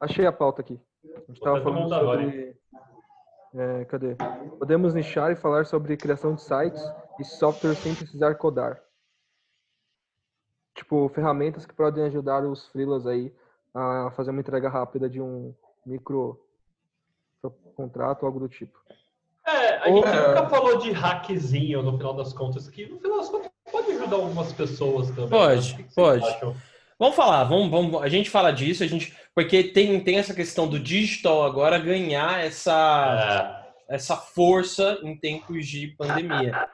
Achei a pauta aqui. A gente estava falando sobre. É, cadê? Podemos nichar e falar sobre criação de sites e software sem precisar codar. Tipo, ferramentas que podem ajudar os freelas aí a fazer uma entrega rápida de um micro contrato, algo do tipo. É, a gente é... nunca falou de hackzinho no final das contas, que no final das contas pode ajudar algumas pessoas também. Pode, né? pode. Vamos falar, vamos, vamos, a gente fala disso, a gente, porque tem, tem essa questão do digital agora ganhar essa, é. essa força em tempos de pandemia.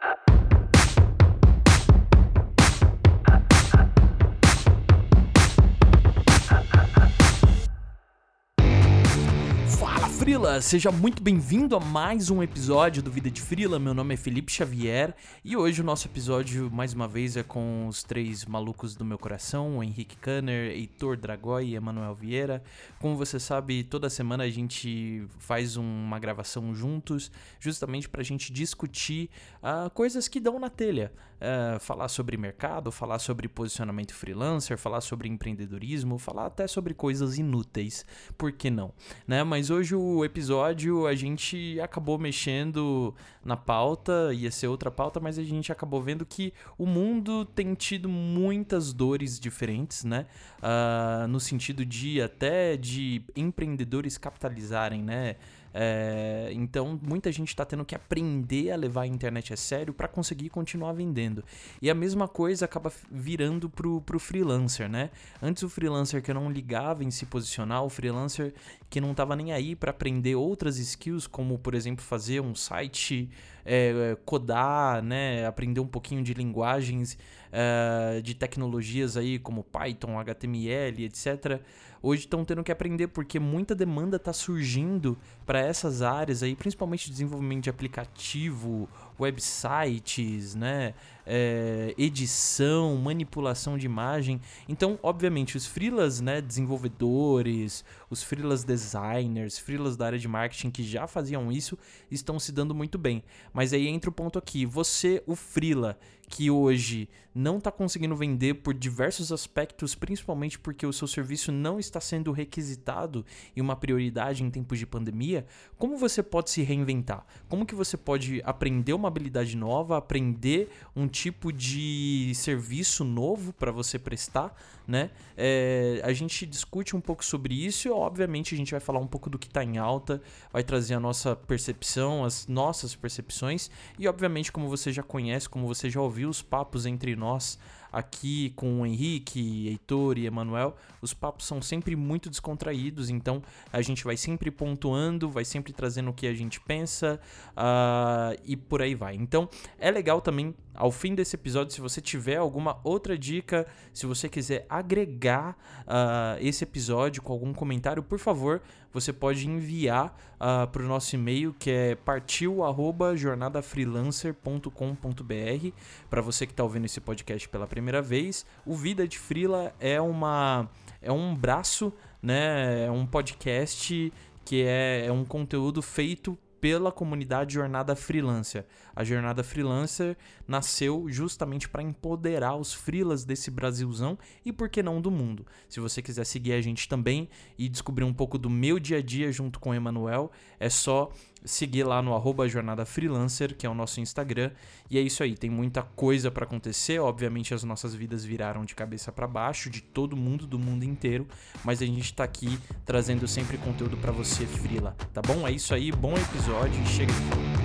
Frila, seja muito bem-vindo a mais um episódio do Vida de Frila. Meu nome é Felipe Xavier e hoje o nosso episódio, mais uma vez, é com os três malucos do meu coração: o Henrique Kanner, Heitor Dragói e Emanuel Vieira. Como você sabe, toda semana a gente faz uma gravação juntos, justamente para a gente discutir uh, coisas que dão na telha. Uh, falar sobre mercado, falar sobre posicionamento freelancer, falar sobre empreendedorismo, falar até sobre coisas inúteis, por que não? Né? Mas hoje o episódio a gente acabou mexendo na pauta, ia ser outra pauta, mas a gente acabou vendo que o mundo tem tido muitas dores diferentes, né? Uh, no sentido de até de empreendedores capitalizarem, né? É, então, muita gente está tendo que aprender a levar a internet a sério para conseguir continuar vendendo. E a mesma coisa acaba virando pro, pro freelancer, né? Antes o freelancer que não ligava em se posicionar, o freelancer que não estava nem aí para aprender outras skills, como por exemplo fazer um site, é, codar, né? Aprender um pouquinho de linguagens, é, de tecnologias aí como Python, HTML, etc hoje estão tendo que aprender porque muita demanda está surgindo para essas áreas aí, principalmente desenvolvimento de aplicativo, websites, né? É, edição, manipulação de imagem. Então, obviamente, os freelas, né, desenvolvedores, os freelas designers, freelas da área de marketing que já faziam isso, estão se dando muito bem. Mas aí entra o ponto aqui, você, o freela, que hoje não está conseguindo vender por diversos aspectos, principalmente porque o seu serviço não está sendo requisitado e uma prioridade em tempos de pandemia, como você pode se reinventar? Como que você pode aprender uma habilidade nova, aprender um tipo de serviço novo para você prestar, né? É, a gente discute um pouco sobre isso e, obviamente, a gente vai falar um pouco do que está em alta, vai trazer a nossa percepção, as nossas percepções e, obviamente, como você já conhece, como você já ouviu os papos entre nós aqui com o Henrique, Heitor e Emanuel, os papos são sempre muito descontraídos, então a gente vai sempre pontuando, vai sempre trazendo o que a gente pensa uh, e por aí vai. Então é legal também, ao fim desse episódio, se você tiver alguma outra dica, se você quiser agregar uh, esse episódio com algum comentário, por favor, você pode enviar uh, ah, para o nosso e-mail que é partiu@jornadafreelancer.com.br. Para você que está ouvindo esse podcast pela primeira vez, o Vida de Freela é uma é um braço, né? É um podcast que é, é um conteúdo feito pela comunidade Jornada Freelancer. A Jornada Freelancer nasceu justamente para empoderar os freelas desse Brasilzão e por que não do mundo. Se você quiser seguir a gente também e descobrir um pouco do meu dia a dia junto com o Emanuel, é só seguir lá no arroba Jornada Freelancer, que é o nosso Instagram. E é isso aí, tem muita coisa para acontecer. Obviamente as nossas vidas viraram de cabeça para baixo, de todo mundo, do mundo inteiro. Mas a gente tá aqui trazendo sempre conteúdo para você, Frila. Tá bom? É isso aí, bom episódio e chega de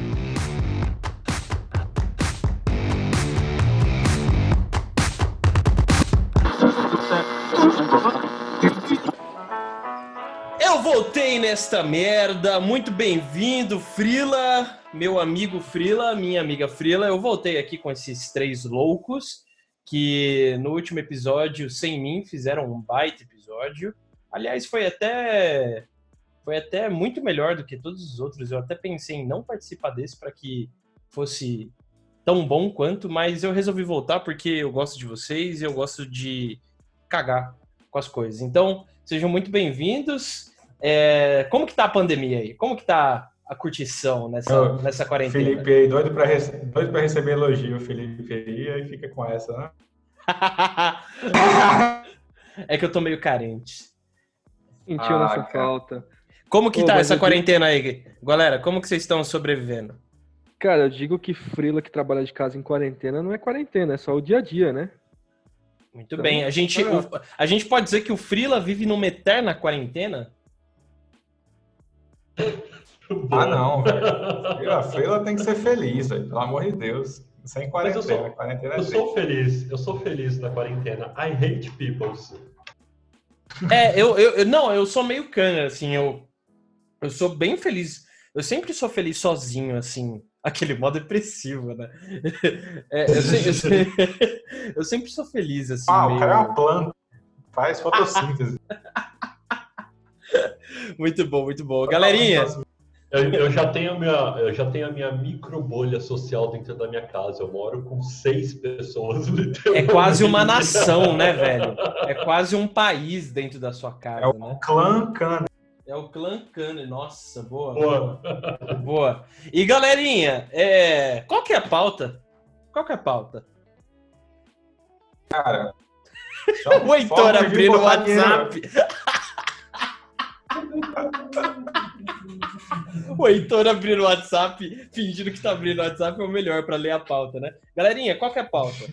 voltei nesta merda. Muito bem-vindo, Frila, meu amigo Frila, minha amiga Frila. Eu voltei aqui com esses três loucos que no último episódio, sem mim, fizeram um baita episódio. Aliás, foi até foi até muito melhor do que todos os outros. Eu até pensei em não participar desse para que fosse tão bom quanto, mas eu resolvi voltar porque eu gosto de vocês e eu gosto de cagar com as coisas. Então, sejam muito bem-vindos. É, como que tá a pandemia aí? Como que tá a curtição nessa, Eu, nessa quarentena? Felipe aí, doido para rece doido pra receber elogio, Felipe aí, aí fica com essa, né? é que eu tô meio carente. Sentiu ah, nossa falta. Como que Ô, tá essa quarentena aí, galera? Como que vocês estão sobrevivendo? Cara, eu digo que frila que trabalha de casa em quarentena não é quarentena, é só o dia a dia, né? Muito então, bem. A gente, o, a gente pode dizer que o Frila vive numa eterna quarentena? Ah, não, velho. A Frila tem que ser feliz, velho. Pelo amor de Deus. Sem quarentena. eu sou, quarentena é eu sou feliz. Eu sou feliz na quarentena. I hate people. É, eu, eu, não, eu sou meio cana, assim. Eu, eu sou bem feliz. Eu sempre sou feliz sozinho, assim. Aquele modo depressivo, né? É, eu, sempre, eu, eu, sempre sou feliz, assim. Ah, meio... o cara é uma planta. Faz fotossíntese. muito bom, muito bom. Galerinha. Eu, eu, já tenho a minha, eu já tenho a minha micro bolha social dentro da minha casa. Eu moro com seis pessoas. É quase uma nação, né, velho? É quase um país dentro da sua casa, é o né? clã Cana. É o clã Cana. Nossa, boa. Boa. boa. E galerinha, é... qual que é a pauta? Qual que é a pauta? Cara. o Heitor abrindo o WhatsApp. O Heitor abrindo o WhatsApp, fingindo que tá abrindo o WhatsApp é o melhor para ler a pauta, né? Galerinha, qual que é a pauta?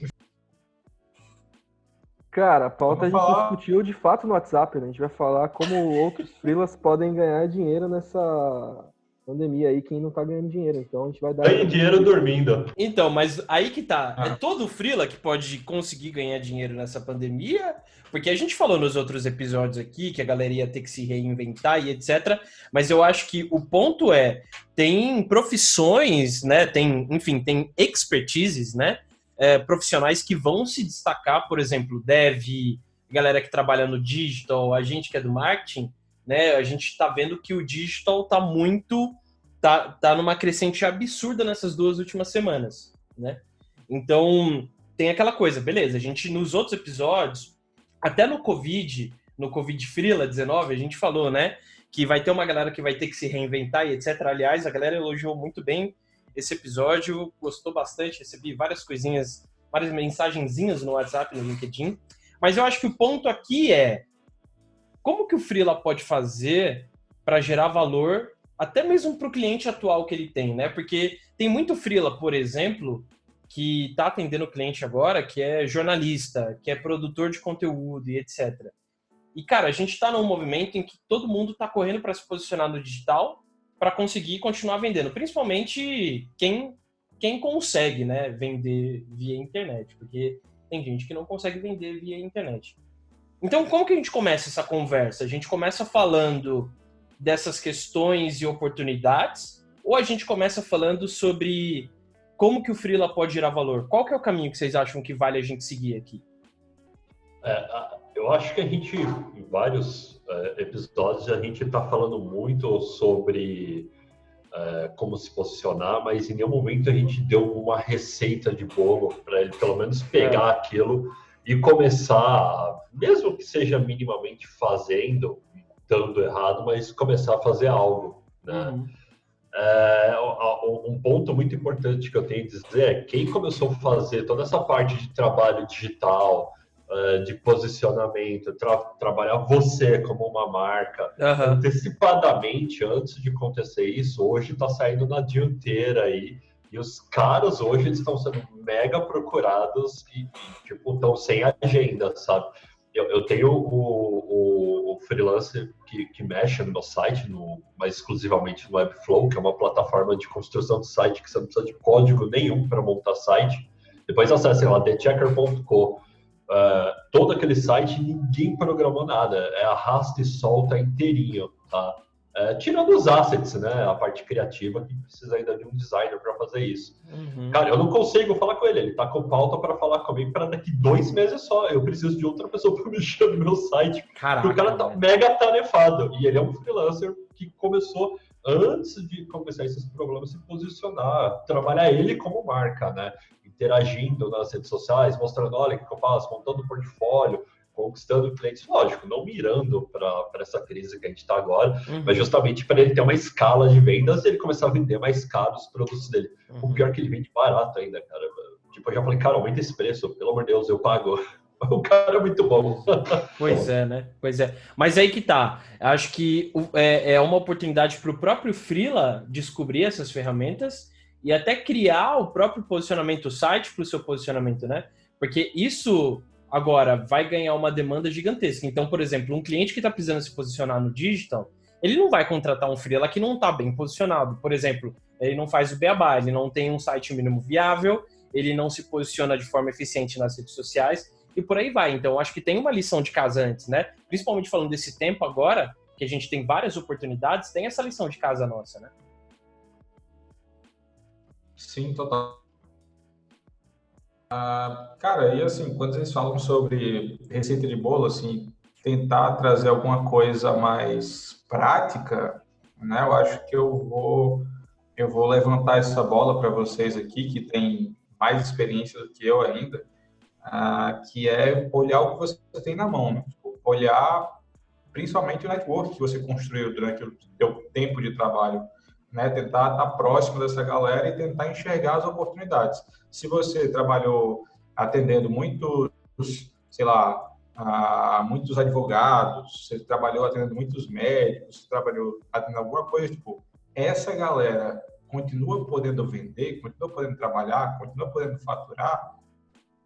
Cara, a pauta a gente falar... discutiu de fato no WhatsApp, né? A gente vai falar como outros freelas podem ganhar dinheiro nessa pandemia aí, quem não tá ganhando dinheiro. Então a gente vai dar. Ganha dinheiro dormindo. Então, mas aí que tá. Ah. É todo freela que pode conseguir ganhar dinheiro nessa pandemia? Porque a gente falou nos outros episódios aqui que a galera ia ter que se reinventar e etc. Mas eu acho que o ponto é: tem profissões, né? Tem, enfim, tem expertises, né? É, profissionais que vão se destacar, por exemplo, dev, galera que trabalha no digital, a gente que é do marketing né? A gente está vendo que o digital está muito tá, tá numa crescente absurda nessas duas últimas semanas, né? Então, tem aquela coisa, beleza, a gente nos outros episódios, até no Covid, no Covid Freela 19, a gente falou, né, que vai ter uma galera que vai ter que se reinventar e etc. Aliás, a galera elogiou muito bem esse episódio, gostou bastante, recebi várias coisinhas, várias mensagenzinhas no WhatsApp, no LinkedIn. Mas eu acho que o ponto aqui é como que o Freela pode fazer para gerar valor até mesmo para o cliente atual que ele tem, né? Porque tem muito Freela, por exemplo, que está atendendo o cliente agora, que é jornalista, que é produtor de conteúdo e etc. E, cara, a gente está num movimento em que todo mundo está correndo para se posicionar no digital para conseguir continuar vendendo, principalmente quem, quem consegue né, vender via internet, porque tem gente que não consegue vender via internet. Então, como que a gente começa essa conversa? A gente começa falando dessas questões e oportunidades, ou a gente começa falando sobre como que o freela pode gerar valor? Qual que é o caminho que vocês acham que vale a gente seguir aqui? É, eu acho que a gente, em vários é, episódios, a gente está falando muito sobre é, como se posicionar, mas em nenhum momento a gente deu uma receita de bolo para ele pelo menos pegar é. aquilo e começar, mesmo que seja minimamente fazendo, dando errado, mas começar a fazer algo, né? Uhum. É, um ponto muito importante que eu tenho a dizer é quem começou a fazer toda essa parte de trabalho digital, é, de posicionamento, tra trabalhar você como uma marca uhum. antecipadamente antes de acontecer isso, hoje está saindo na dianteira aí e os caras hoje estão sendo mega procurados e, tipo, estão sem agenda, sabe? Eu, eu tenho o, o, o freelancer que, que, mexe no meu site, no, mais exclusivamente no Webflow, que é uma plataforma de construção de site que você não precisa de código nenhum para montar site. Depois acessem lá, thechecker.com. Uh, é, todo aquele site ninguém programou nada, é arrasta e solta inteirinho, tá? É, tirando os assets, né? A parte criativa que precisa ainda de um designer para fazer isso. Uhum. Cara, eu não consigo falar com ele. Ele tá com pauta para falar comigo para daqui dois meses só. Eu preciso de outra pessoa para mexer no meu site. Caraca, porque o cara tá mega tarefado. E ele é um freelancer que começou antes de começar esses problemas se posicionar, trabalhar ele como marca, né? Interagindo nas redes sociais, mostrando, olha o que eu faço, montando um portfólio, conquistando clientes, lógico, não mirando para essa crise que a gente está agora, uhum. mas justamente para ele ter uma escala de vendas e ele começar a vender mais caro os produtos dele. Uhum. O pior é que ele vende barato ainda, cara. Tipo, eu já falei, cara, aumenta esse preço, pelo amor de Deus, eu pago. O cara é muito bom. Pois é, né? Pois é. Mas aí que tá. Acho que é, é uma oportunidade para o próprio Freela descobrir essas ferramentas e até criar o próprio posicionamento, o site para o seu posicionamento, né? Porque isso agora vai ganhar uma demanda gigantesca. Então, por exemplo, um cliente que está precisando se posicionar no digital, ele não vai contratar um freela que não está bem posicionado. Por exemplo, ele não faz o beabá, ele não tem um site mínimo viável, ele não se posiciona de forma eficiente nas redes sociais e por aí vai. Então, acho que tem uma lição de casa antes, né? Principalmente falando desse tempo agora, que a gente tem várias oportunidades, tem essa lição de casa nossa, né? Sim, total. Ah, cara, e assim, quando vocês falam sobre receita de bolo, assim, tentar trazer alguma coisa mais prática, né? Eu acho que eu vou eu vou levantar essa bola para vocês aqui que tem mais experiência do que eu ainda, ah, que é olhar o que você tem na mão, né? Olhar principalmente o network que você construiu durante o seu tempo de trabalho né? Tentar estar próximo dessa galera e tentar enxergar as oportunidades. Se você trabalhou atendendo muitos, sei lá, muitos advogados, você trabalhou atendendo muitos médicos, você trabalhou atendendo alguma coisa, tipo, essa galera continua podendo vender, continua podendo trabalhar, continua podendo faturar?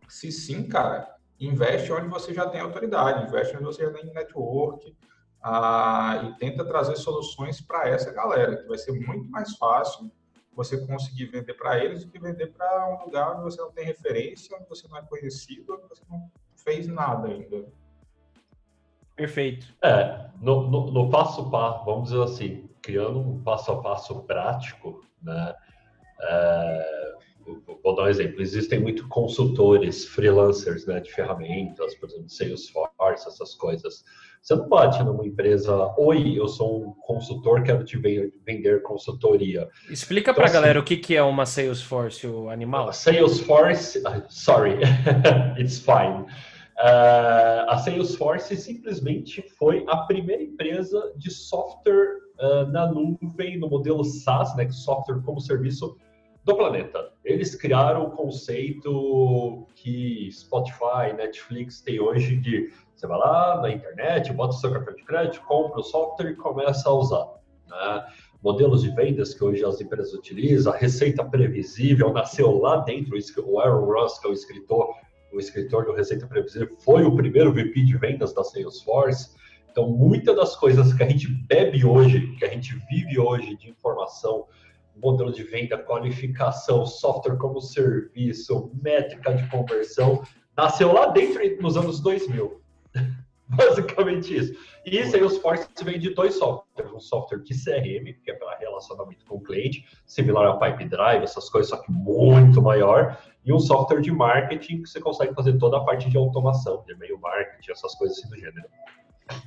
Se sim, cara, investe onde você já tem autoridade, investe onde você já tem network, ah, e tenta trazer soluções para essa galera, que vai ser muito mais fácil você conseguir vender para eles do que vender para um lugar onde você não tem referência, onde você não é conhecido, onde você não fez nada ainda. Perfeito. É, no, no, no passo a passo, vamos dizer assim, criando um passo a passo prático, né? É, vou dar um exemplo. Existem muitos consultores, freelancers, né, de ferramentas, por exemplo, Salesforce, essas coisas. Você não bate numa empresa, oi, eu sou um consultor, quero te vender consultoria. Explica então, para a assim, galera o que, que é uma Salesforce, o animal. Salesforce, ah, sorry, it's fine. Uh, a Salesforce simplesmente foi a primeira empresa de software uh, na nuvem, no modelo SaaS, né, software como serviço do planeta. Eles criaram o conceito que Spotify, Netflix tem hoje de você vai lá na internet, bota o seu cartão de crédito, compra o software e começa a usar. Né? Modelos de vendas que hoje as empresas utilizam, a receita previsível nasceu lá dentro. O Aaron Ross, que é o escritor, o escritor do Receita Previsível, foi o primeiro VP de vendas da Salesforce. Então, muitas das coisas que a gente bebe hoje, que a gente vive hoje de informação, modelo de venda, qualificação, software como serviço, métrica de conversão, nasceu lá dentro nos anos 2000. Basicamente isso. E Salesforce vem de dois softwares. Um software de CRM, que é para relacionamento com o cliente, similar ao Pipe Drive, essas coisas, só que muito maior. E um software de marketing, que você consegue fazer toda a parte de automação, de e-mail marketing, essas coisas assim do gênero.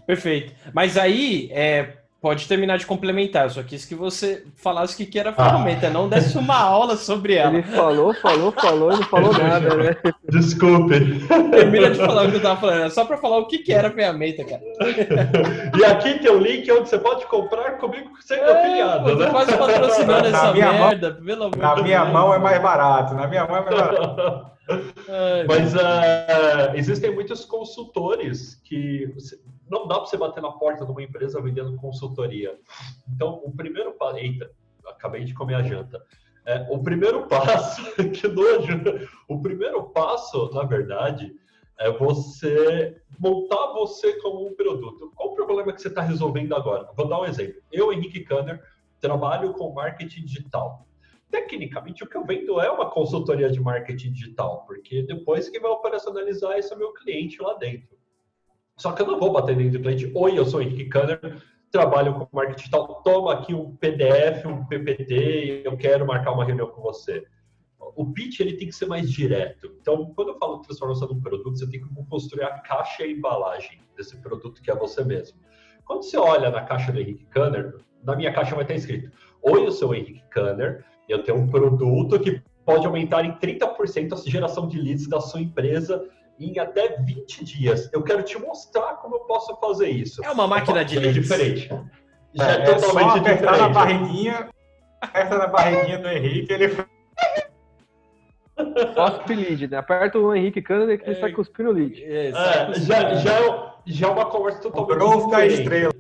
Perfeito. Mas aí, é, Pode terminar de complementar, eu só quis que você falasse o que era a ferramenta, ah. não desse uma aula sobre ela. Ele falou, falou, falou e não falou nada, né? Desculpe. Termina de falar o que eu tava falando, é só para falar o que, que era a ferramenta, cara. E aqui tem o um link onde você pode comprar comigo sendo é, afiliado, pô, né? quase patrocinando essa merda, mão, pelo amor Na minha mão é mais barato, na minha mão é mais barato. Mas uh, existem muitos consultores que não dá para você bater na porta de uma empresa vendendo consultoria. Então, o primeiro passo. Eita, acabei de comer a janta. É, o primeiro passo, que nojo, o primeiro passo, na verdade, é você montar você como um produto. Qual o problema que você está resolvendo agora? Vou dar um exemplo. Eu, Henrique Kanner, trabalho com marketing digital. Tecnicamente, o que eu vendo é uma consultoria de marketing digital, porque depois que vai operacionalizar esse é meu cliente lá dentro. Só que eu não vou bater dentro do cliente. Oi, eu sou o Henrique Kanner, trabalho com marketing digital. Toma aqui um PDF, um PPT, eu quero marcar uma reunião com você. O pitch ele tem que ser mais direto. Então, quando eu falo transformação de um produto, você tem que construir a caixa e a embalagem desse produto que é você mesmo. Quando você olha na caixa do Henrique Kanner, na minha caixa vai estar escrito: Oi, eu sou o Henrique Kanner, eu tenho um produto que pode aumentar em 30% a geração de leads da sua empresa em até 20 dias. Eu quero te mostrar como eu posso fazer isso. É uma máquina de leads. diferente. Já é, é totalmente só apertar diferente. na barriguinha, aperta na barriguinha do Henrique, ele Cospe lead, né? Aperta o Henrique Canada que ele sai cuspindo o lead. É, já, já, é, já é uma conversa totalmente O growth da estrela.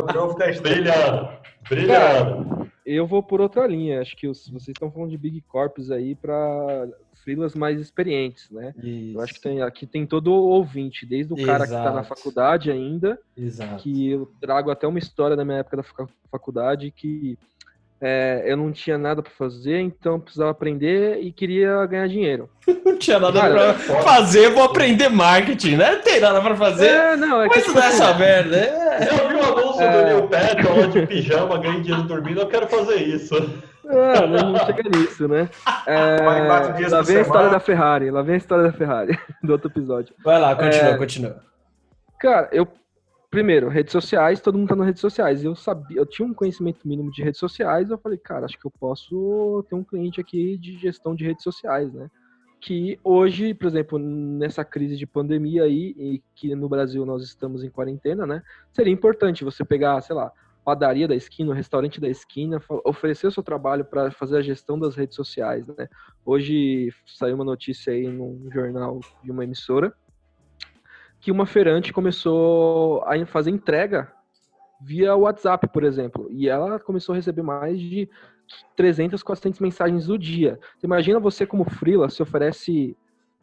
O growth da estrela. Brilhando, brilhando. Cara, eu vou por outra linha. Acho que os- vocês estão falando de Big Corps aí para freelas mais experientes, né? Eu acho que tem, aqui tem todo o ouvinte, desde o cara que está na Exato. faculdade ainda, Exato. que eu trago até uma história da minha época da facu- faculdade que é, eu não tinha nada para fazer, então eu precisava aprender e queria ganhar dinheiro. Não tinha nada pra fazer, vou aprender marketing, né? Não tem nada pra fazer. É, não, é que Mas tipo essa assim, merda. É. Eu vi o anúncio É. do Neil Petrol lá de pijama, ganhando dinheiro dormindo, eu quero fazer isso. ah, não chega nisso, né? É, lá vem a história da Ferrari, lá vem a história da Ferrari, do outro episódio. Vai lá, continua, É. continua. Cara, eu primeiro, redes sociais, todo mundo tá nas redes sociais. Eu sabia, eu tinha um conhecimento mínimo de redes sociais, eu falei, cara, acho que eu posso ter um cliente aqui de gestão de redes sociais, né? Que hoje, por exemplo, nessa crise de pandemia aí, e que no Brasil nós estamos em quarentena, né? Seria importante você pegar, sei lá, padaria da esquina, restaurante da esquina, oferecer o seu trabalho para fazer a gestão das redes sociais, né? Hoje saiu uma notícia aí num jornal de uma emissora que uma feirante começou a fazer entrega via WhatsApp, por exemplo, e ela começou a receber mais de 300, 400 mensagens do dia. Imagina você como freela, se oferece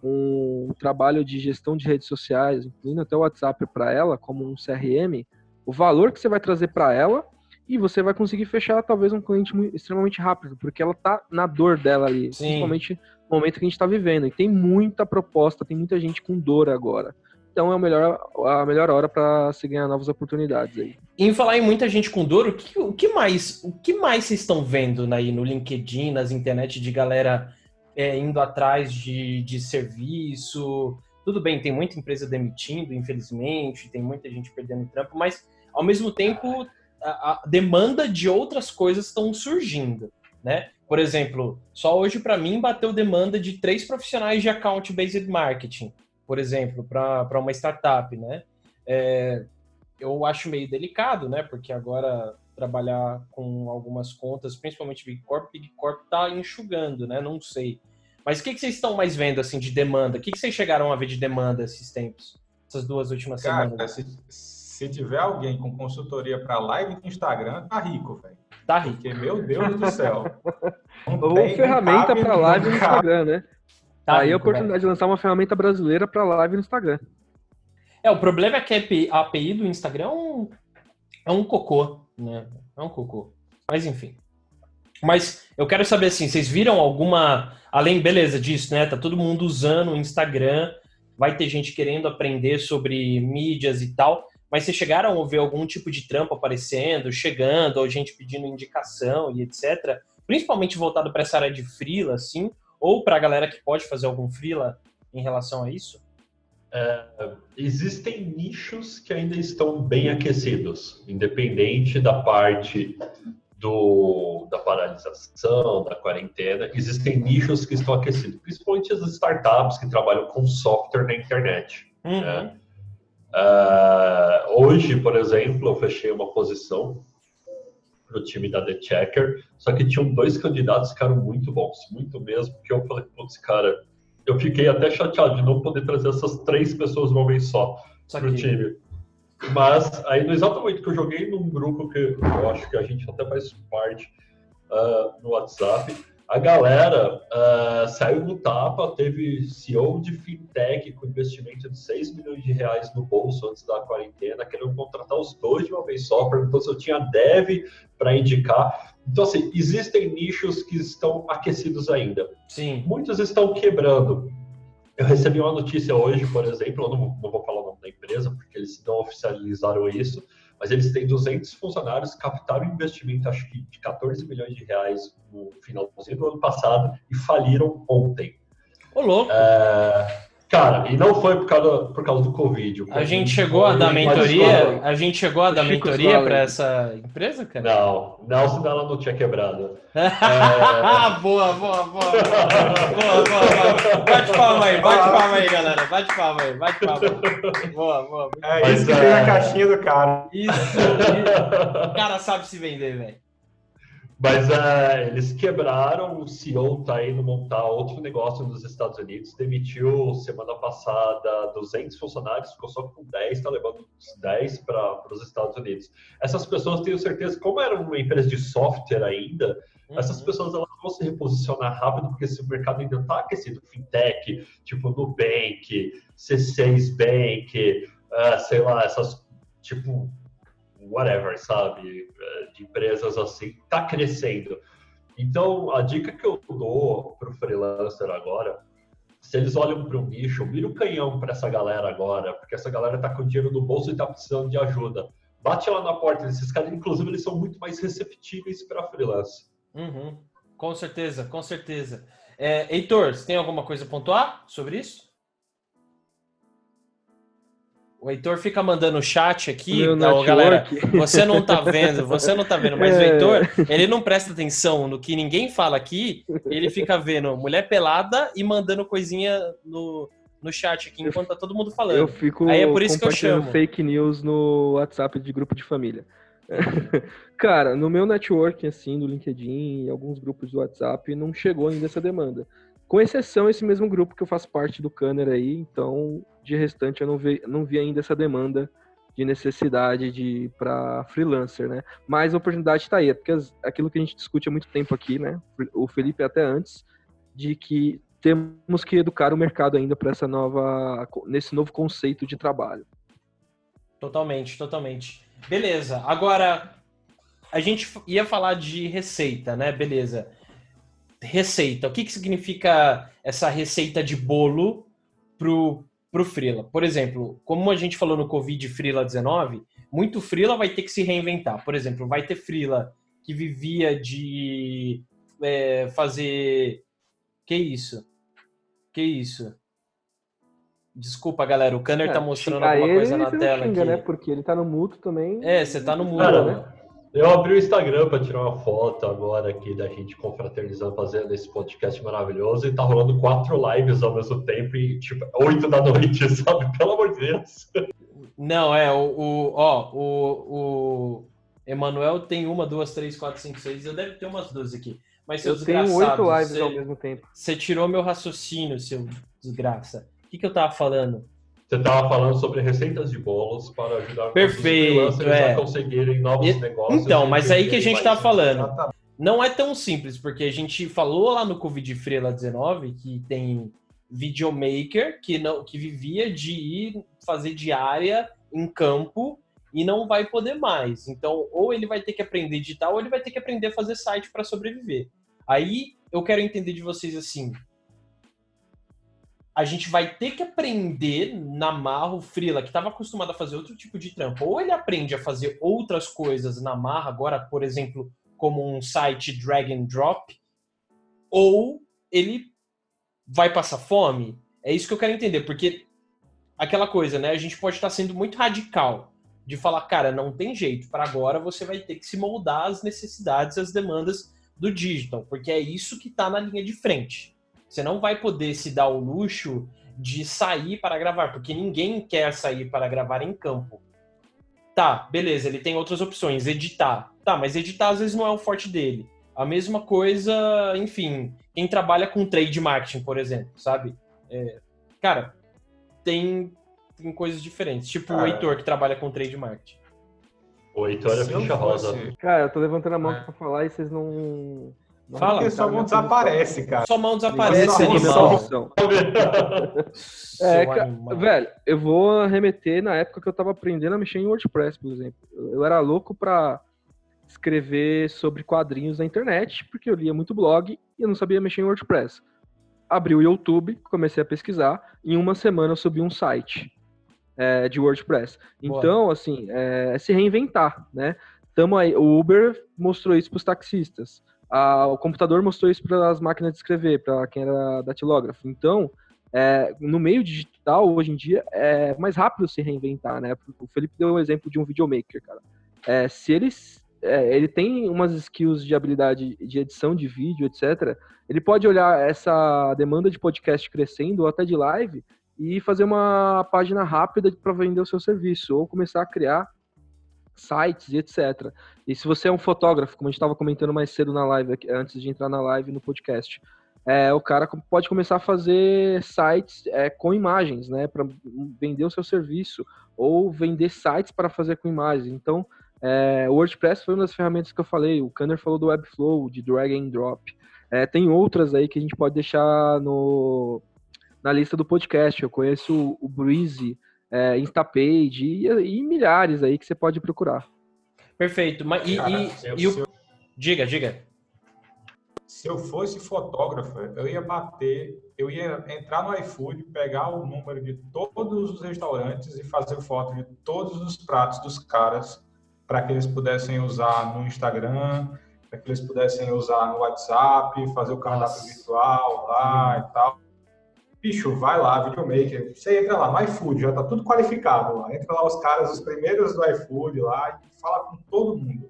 um trabalho de gestão de redes sociais, incluindo até o WhatsApp para ela, como um CRM, o valor que você vai trazer para ela e você vai conseguir fechar talvez um cliente extremamente rápido, porque ela tá na dor dela ali, Sim. principalmente no momento que a gente está vivendo. E tem muita proposta, tem muita gente com dor agora. Então é o melhor, a melhor hora para se ganhar novas oportunidades aí. Em falar em muita gente com dor, o que, o que mais o que mais vocês estão vendo aí no LinkedIn, nas internet de galera é, indo atrás de, de serviço? Tudo bem, tem muita empresa demitindo, infelizmente, tem muita gente perdendo trampo, mas ao mesmo tempo a, a demanda de outras coisas estão surgindo, né? Por exemplo, só hoje para mim bateu demanda de três profissionais de account-based marketing, por exemplo, para uma startup, né? É, eu acho meio delicado, né? Porque agora trabalhar com algumas contas, principalmente Big Corp, Big Corp tá enxugando, né? Não sei. Mas o que, que vocês estão mais vendo, assim, de demanda? O que, que vocês chegaram a ver de demanda esses tempos? Essas duas últimas Cara, semanas? se, se tiver alguém com consultoria para live no Instagram, tá rico, velho. Tá rico. Porque, meu Deus do céu. Ou ferramenta para live no. Instagram, né? Tá aí a oportunidade de lançar uma ferramenta brasileira para live no Instagram. É, o problema é que a API, a API do Instagram é um, é um cocô, né? É um cocô. Mas enfim. Mas eu quero saber assim, vocês viram alguma. Além, beleza, disso, né? Tá todo mundo usando o Instagram, vai ter gente querendo aprender sobre mídias e tal. Mas vocês chegaram a ver algum tipo de trampo aparecendo, chegando, ou gente pedindo indicação e etc. Principalmente voltado para essa área de freela, assim, ou para a galera que pode fazer algum freela em relação a isso? Existem nichos que ainda estão bem aquecidos, independente da parte do, da paralisação, da quarentena, existem nichos que estão aquecidos, principalmente as startups que trabalham com software na internet. Uhum. É. Ah, hoje, por exemplo, eu fechei uma posição para o time da The Checker, só que tinham dois candidatos que eram muito bons, muito mesmo, que eu falei, putz, cara, eu fiquei até chateado de não poder trazer essas três pessoas de uma vez só para o time. Mas aí no exato momento que eu joguei num grupo que eu acho que a gente até faz parte ah, no WhatsApp, a galera ah, saiu no tapa, teve CEO de fintech com investimento de 6 milhões de reais no bolso antes da quarentena, querendo contratar os dois de uma vez só, perguntou se eu tinha dev para indicar. Então, assim, existem nichos que estão aquecidos ainda. Sim. Muitos estão quebrando. Eu recebi uma notícia hoje, por exemplo, eu não, não vou falar o nome da empresa, porque eles não oficializaram isso, mas eles têm 200 funcionários, captaram investimento, acho que de 14 milhões de reais no finalzinho do ano passado e faliram ontem. Ô, louco. É, Cara, e não foi por causa, por causa do Covid. A gente chegou a dar mentoria? A gente chegou a dar mentoria para essa empresa, cara? Não, não, senão ela não tinha quebrado. Ah, boa, boa, boa. Boa, boa, boa. Bate palma aí, bate palma aí, galera. Bate palma aí, bate palma aí. Boa, boa. É Mas, isso que é- tem na caixinha do cara. Isso, isso. O cara sabe se vender, velho. Mas uh, eles quebraram, o CEO está indo montar outro negócio nos Estados Unidos, demitiu semana passada 200 funcionários, ficou só com 10, está levando os 10 para os Estados Unidos. Essas pessoas, tenho certeza, como era uma empresa de software ainda, uhum. essas pessoas elas vão se reposicionar rápido, porque esse mercado ainda está aquecido. Fintech, tipo Nubank, C6 Bank, uh, sei lá, essas, tipo, whatever, sabe? Eh, de empresas assim, está crescendo. Então, a dica que eu dou para o freelancer agora, se eles olham para um nicho, vira o um canhão para essa galera agora, porque essa galera está com dinheiro no bolso e está precisando de ajuda. Bate lá na porta desses caras, inclusive eles são muito mais receptíveis para freelance. Uhum. Com certeza, com certeza. É, Heitor, você tem alguma coisa a pontuar sobre isso? O Heitor fica mandando chat aqui, então, galera. Você não tá vendo, você não tá vendo, mas é. o Heitor, ele não presta atenção no que ninguém fala aqui, ele fica vendo mulher pelada e mandando coisinha no, no chat aqui enquanto tá todo mundo falando. Eu fico Aí é por isso que eu chamo. fake news no WhatsApp de grupo de família. Cara, no meu network, assim, no LinkedIn e alguns grupos do WhatsApp, não chegou ainda essa demanda. Com exceção esse mesmo grupo que eu faço parte do Canner aí, então de restante eu não vi, não vi ainda essa demanda de necessidade de para freelancer, né? Mas a oportunidade está aí, é porque aquilo que a gente discute há muito tempo aqui, né? O Felipe até antes de que temos que educar o mercado ainda para essa nova nesse novo conceito de trabalho. Totalmente, totalmente. Beleza. Agora a gente ia falar de receita, né? Beleza receita. O que, que significa essa receita de bolo pro, pro Freela? Por exemplo, como a gente falou no Covid Freela 19, muito Freela vai ter que se reinventar. Por exemplo, vai ter Freela que vivia de é, fazer. Que isso? Que isso? Desculpa, galera, o Kanner tá é, tá mostrando alguma coisa na tela xinga, aqui. Né? Porque ele tá no mudo também. É, você tá no mudo, né? Eu abri o Instagram para tirar uma foto agora aqui da gente confraternizando, fazendo esse podcast maravilhoso e tá rolando quatro lives ao mesmo tempo e tipo, oito da noite, sabe? Pelo amor de Deus. Não, é, o, o ó, o, o Emanuel tem uma, duas, três, quatro, cinco, seis, eu deve ter umas duas aqui. Mas eu tenho oito lives você, ao mesmo tempo. Você tirou meu raciocínio, seu desgraça. O que, que eu tava falando? Você estava falando sobre receitas de bolos para ajudar Perfeito, os é. a conseguirem novos e, negócios. Então, mas aí que a gente está falando. Não é tão simples, porque a gente falou lá no Covid Freela 19 que tem videomaker que não que vivia de ir fazer diária em campo e não vai poder mais. Então, ou ele vai ter que aprender digital, ou ele vai ter que aprender a fazer site para sobreviver. Aí eu quero entender de vocês assim, a gente vai ter que aprender na marra o Freela, que estava acostumado a fazer outro tipo de trampo. Ou ele aprende a fazer outras coisas na marra, agora, por exemplo, como um site drag and drop, ou ele vai passar fome. É isso que eu quero entender, porque aquela coisa, né? A gente pode estar sendo muito radical de falar, cara, não tem jeito, para agora você vai ter que se moldar às necessidades, às demandas do digital, porque é isso que está na linha de frente. Você não vai poder se dar o luxo de sair para gravar, porque ninguém quer sair para gravar em campo. Tá, beleza, ele tem outras opções, editar. Tá, mas editar às vezes não é o forte dele. A mesma coisa, enfim, quem trabalha com trade marketing, por exemplo, sabe? É, cara, tem, tem coisas diferentes. Tipo o Heitor que trabalha com trade marketing. O Heitor é ficha rosa. Cara, eu tô levantando a mão é. pra falar e vocês não Fala. Porque sua mão desaparece, cara. Sua mão desaparece, animal. é, cara, velho, eu vou remeter na época que eu tava aprendendo a mexer em WordPress, por exemplo. Eu era louco pra escrever sobre quadrinhos na internet, porque eu lia muito blog e eu não sabia mexer em WordPress. Abri o YouTube, comecei a pesquisar, em uma semana eu subi um site é, de WordPress. Boa. Então, assim, é, é se reinventar, né? Tamo aí, o Uber mostrou isso para os taxistas a, o computador mostrou isso para as máquinas de escrever, para quem era datilógrafo. Então, é, no meio digital, hoje em dia, é mais rápido se reinventar, né? O Felipe deu um exemplo de um videomaker, cara. É, se eles é, ele tem umas skills de habilidade de edição de vídeo, etc. Ele pode olhar essa demanda de podcast crescendo ou até de live e fazer uma página rápida para vender o seu serviço ou começar a criar sites e etc. E se você é um fotógrafo, como a gente estava comentando mais cedo na live, antes de entrar na live no podcast, é, o cara pode começar a fazer sites é, com imagens, né, para vender o seu serviço ou vender sites para fazer com imagens. Então, é, o WordPress foi uma das ferramentas que eu falei. O Kanner falou do Webflow, de drag and drop. É, tem outras aí que a gente pode deixar no, na lista do podcast. Eu conheço o Breezy, é, Instapage e, e, milhares aí que você pode procurar. Perfeito. Mas, e, Cara, e, eu, e o... Diga, diga se eu fosse fotógrafo, eu ia bater, eu ia entrar no iFood, pegar o número de todos os restaurantes e fazer foto de todos os pratos dos caras para que eles pudessem usar no Instagram, para que eles pudessem usar no WhatsApp, fazer o cardápio Nossa. virtual lá e tal. Bicho, vai lá, videomaker, você entra lá no iFood, já tá tudo qualificado lá. Entra lá os caras, os primeiros do iFood lá e fala com todo mundo.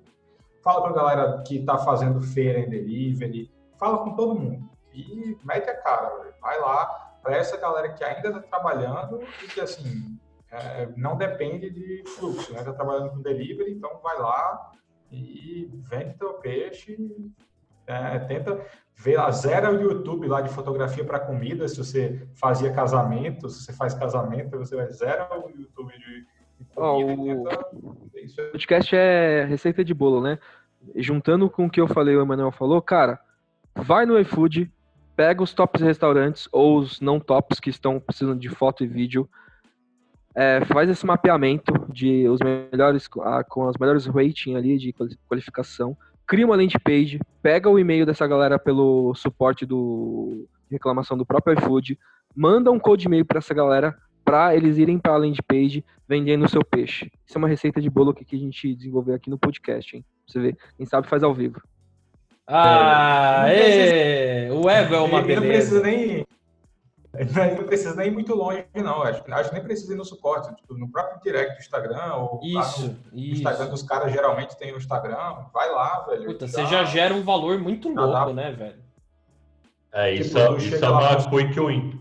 Fala com a galera que tá fazendo feira em delivery, fala com todo mundo e mete a cara, vai lá para essa galera que ainda está trabalhando e que assim é, não depende de fluxo, né? Está trabalhando com delivery, então vai lá e vende teu peixe, é, tenta ver a zero o YouTube lá de fotografia para comida, se você fazia casamento, se você faz casamento, você vai zero o YouTube de, de comida. Oh, o tenta... podcast é receita de bolo, né? Juntando com o que eu falei, o Emanuel falou, cara, vai no iFood, pega os tops restaurantes ou os não tops que estão precisando de foto e vídeo, é, faz esse mapeamento de os melhores com as melhores rating ali de qualificação, cria uma landing page, pega o e-mail dessa galera pelo suporte do reclamação do próprio iFood, manda um code e-mail para essa galera para eles irem para a landing page vendendo o seu peixe. Isso é uma receita de bolo que a gente desenvolveu aqui no podcast, hein? Pra você ver, quem sabe faz ao vivo. Ah, é, o ego é uma beleza. Não precisa nem, não precisa nem ir muito longe, não. Acho, acho que nem precisa ir no suporte. Tipo, no próprio direct do Instagram, ou isso, no, isso. Instagram dos caras geralmente tem no Instagram. Vai lá, velho. Puta, você já gera um valor muito louco, dá... né, velho? É, isso, tipo, é, isso é uma quick win.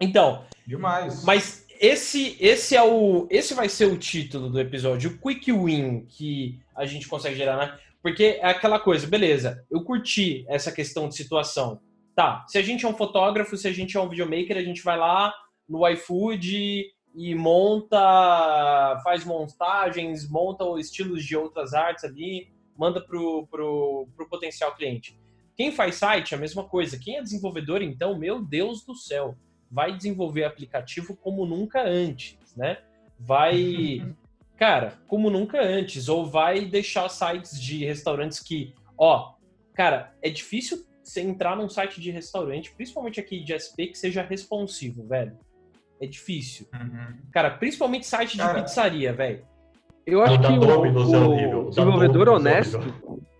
Então. Demais. Mas esse, esse é o. Esse vai ser o título do episódio, o quick win que a gente consegue gerar, né? Porque é aquela coisa, beleza, eu curti essa questão de situação. Tá, se a gente é um fotógrafo, se a gente é um videomaker, a gente vai lá no iFood e monta, faz montagens, monta estilos de outras artes ali, manda pro, pro, pro potencial cliente. Quem faz site, a mesma coisa. Quem é desenvolvedor, então, meu Deus do céu, vai desenvolver aplicativo como nunca antes, né? Vai cara, como nunca antes, ou vai deixar sites de restaurantes que, ó, cara, é difícil você entrar num site de restaurante, principalmente aqui de SP, que seja responsivo, velho. É difícil. Uhum. Cara, principalmente site de pizzaria, velho. Eu acho que o, o desenvolvedor honesto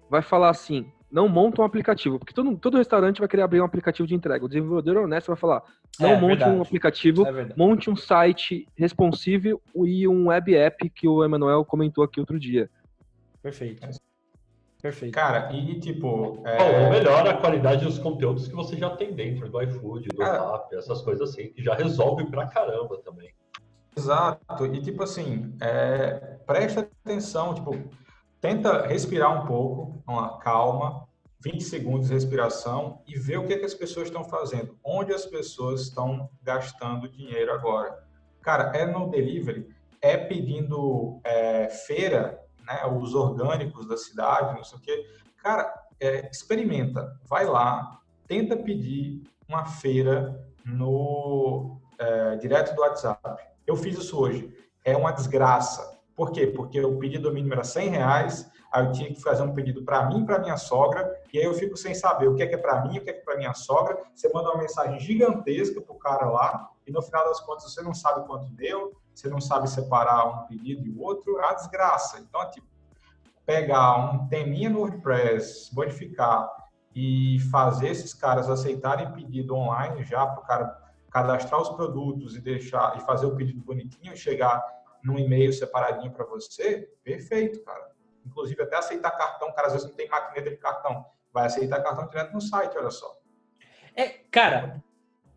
vai falar assim, não monta um aplicativo, porque todo, todo restaurante vai querer abrir um aplicativo de entrega. O desenvolvedor honesto vai falar, não é, monte verdade. um aplicativo, é monte um site responsível e um web app que o Emanuel comentou aqui outro dia. Perfeito. Perfeito. Cara, e tipo. É... melhora a qualidade dos conteúdos que você já tem dentro do iFood, do app, essas coisas assim, que já resolve pra caramba também. Exato. E tipo assim, é... presta atenção, tipo, tenta respirar um pouco, uma calma, 20 segundos de respiração e ver o que, é que as pessoas estão fazendo, onde as pessoas estão gastando dinheiro agora. Cara, é no delivery, é pedindo é, feira, né, os orgânicos da cidade, não sei o quê. Cara, é, experimenta, vai lá, tenta pedir uma feira no é, direto do WhatsApp. Eu fiz isso hoje. É uma desgraça. Por quê? Porque o pedido mínimo era 100 reais, aí eu tinha que fazer um pedido para mim e para minha sogra, e aí eu fico sem saber o que é, que é para mim, o que é, que é para minha sogra. Você manda uma mensagem gigantesca para o cara lá, e no final das contas você não sabe quanto deu, você não sabe separar um pedido e o outro, é a desgraça. Então, é tipo, pegar um teminha no WordPress, modificar e fazer esses caras aceitarem pedido online já para o cara cadastrar os produtos e deixar e fazer o pedido bonitinho e chegar num e-mail separadinho para você, perfeito, cara. Inclusive, até aceitar cartão, cara, às vezes não tem maquineta de cartão. Vai aceitar cartão direto no site, olha só. É, cara,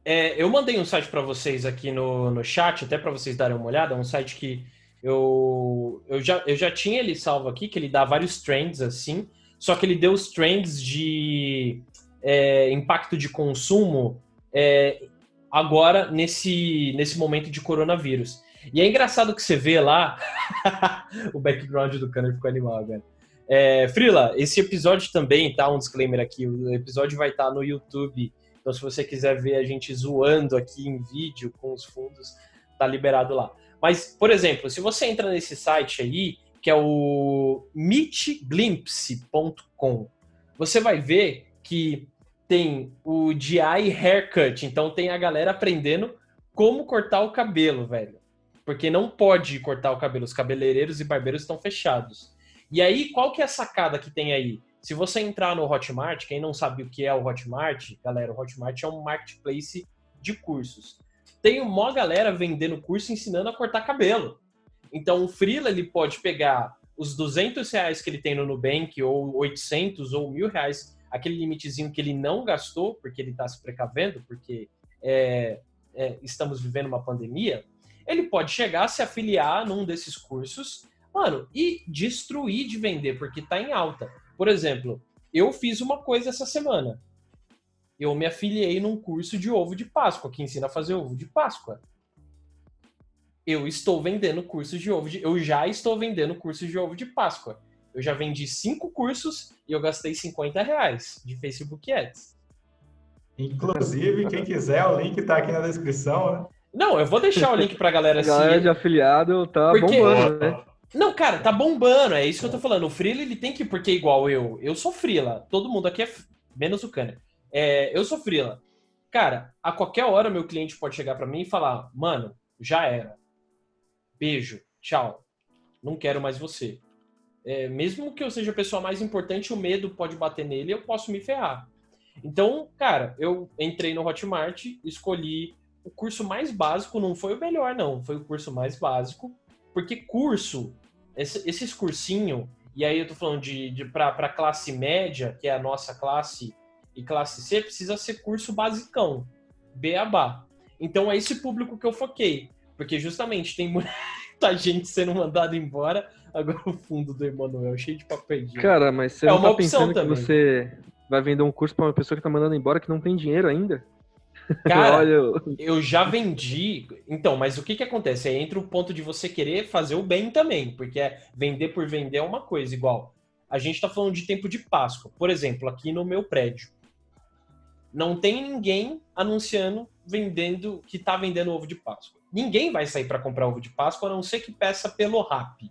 é, eu mandei um site para vocês aqui no, no chat, até para vocês darem uma olhada, um site que, Eu, eu, já, eu já tinha ele salvo aqui, que ele dá vários trends assim, só que ele deu os trends de é, impacto de consumo é, agora nesse, nesse momento de coronavírus. E é engraçado que você vê lá, o background do Canner ficou animal agora. É, Frila, esse episódio também, tá? Um disclaimer aqui, o episódio vai estar tá no YouTube, então se você quiser ver a gente zoando aqui em vídeo com os fundos, tá liberado lá. Mas, por exemplo, se você entra nesse site aí, que é o meetglimpse.com, você vai ver que tem o DI Haircut, então tem a galera aprendendo como cortar o cabelo, velho. Porque não pode cortar o cabelo, os cabeleireiros e barbeiros estão fechados. E aí, qual que é a sacada que tem aí? Se você entrar no Hotmart, quem não sabe o que é o Hotmart, galera, o Hotmart é um marketplace de cursos. Tem uma galera vendendo curso ensinando a cortar cabelo. Então, o Freela, ele pode pegar os 200 reais que ele tem no Nubank, ou 800, ou mil reais aquele limitezinho que ele não gastou, porque ele está se precavendo, porque é, é, estamos vivendo uma pandemia, ele pode chegar, se afiliar num desses cursos, mano, e destruir de vender, porque está em alta. Por exemplo, eu fiz uma coisa essa semana. Eu me afiliei num curso de ovo de Páscoa, que ensina a fazer ovo de Páscoa. Eu estou vendendo cursos de ovo de. Eu já estou vendendo cursos de ovo de Páscoa. Eu já vendi cinco cursos e eu gastei 50 reais de Facebook Ads. Inclusive, quem quiser, o link está aqui na descrição, né? Não, eu vou deixar o link pra galera assistir. galera de afiliado tá porque... bombando, né? Não, cara, tá bombando, é isso que eu tô falando. O Freela, ele tem que, porque igual eu, eu sou Freela, todo mundo aqui é, menos o Canner. É, eu sou Freela. Cara, a qualquer hora meu cliente pode chegar para mim e falar, mano, já era. Beijo, tchau. Não quero mais você é, mesmo que eu seja a pessoa mais importante, o medo pode bater nele e eu posso me ferrar. Então, cara, eu entrei no Hotmart, escolhi o curso mais básico, não foi o melhor, não, foi o curso mais básico, porque curso, esse, esses cursinho, e aí eu tô falando de, de para classe média, que é a nossa classe, e classe C, precisa ser curso basicão, beabá. Então é esse público que eu foquei, porque justamente tem muita gente sendo mandada embora Agora o fundo do Emanuel, cheio de papel. Cara, mas você é não tá pensando também. que você vai vender um curso para uma pessoa que tá mandando embora que não tem dinheiro ainda? Cara, Olha... eu já vendi. Então, mas o que que acontece? É entre o ponto de você querer fazer o bem também, porque é vender por vender é uma coisa, igual. A gente tá falando de tempo de Páscoa. Por exemplo, aqui no meu prédio. Não tem ninguém anunciando vendendo que tá vendendo ovo de Páscoa. Ninguém vai sair para comprar ovo de Páscoa a não ser que peça pelo Rap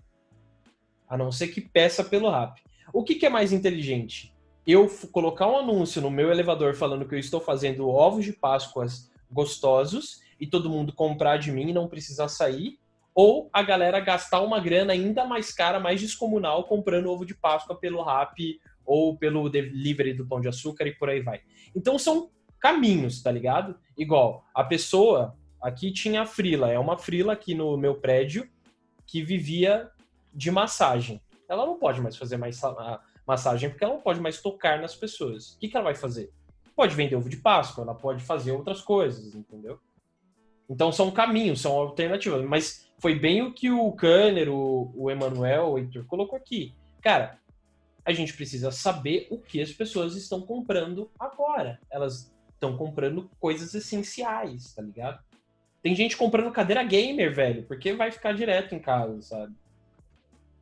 a não ser que peça pelo rap. O que, que é mais inteligente? Eu colocar um anúncio no meu elevador falando que eu estou fazendo ovos de Páscoas gostosos e todo mundo comprar de mim e não precisar sair, ou a galera gastar uma grana ainda mais cara, mais descomunal, comprando ovo de Páscoa pelo rap ou pelo delivery do Pão de Açúcar e por aí vai. Então são caminhos, tá ligado? Igual, a pessoa aqui tinha a frila, é uma frila aqui no meu prédio que vivia de massagem. Ela não pode mais fazer mais massagem porque ela não pode mais tocar nas pessoas. O que, que ela vai fazer? Pode vender ovo de Páscoa, ela pode fazer outras coisas, entendeu? Então são caminhos, são alternativas. Mas foi bem o que o Kanner, o, o Emanuel, o Heitor colocou aqui. Cara, a gente precisa saber o que as pessoas estão comprando agora. Elas estão comprando coisas essenciais, tá ligado? Tem gente comprando cadeira gamer, velho, porque vai ficar direto em casa, sabe?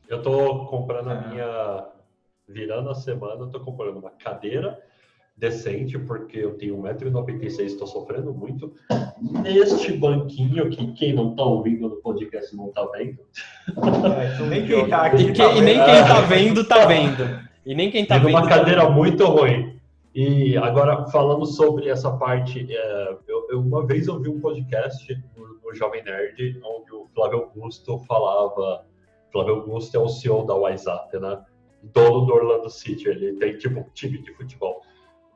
Eu tô comprando a minha. Virando a semana, eu tô comprando uma cadeira decente, porque eu tenho 1,96m, estou sofrendo muito. Neste banquinho, que quem não tá ouvindo no podcast não tá vendo. É, então nem quem tá aqui. E, tá e nem quem tá vendo, tá vendo. E nem quem tá vendo. uma cadeira tá muito ruim. E agora, falando sobre essa parte, é, eu, eu, uma vez ouvi um podcast no, no Jovem Nerd, onde o Flávio Augusto falava Flávio Augusto é o CEO da WhatsApp, né? Dono do Orlando City, ele tem tipo um time de futebol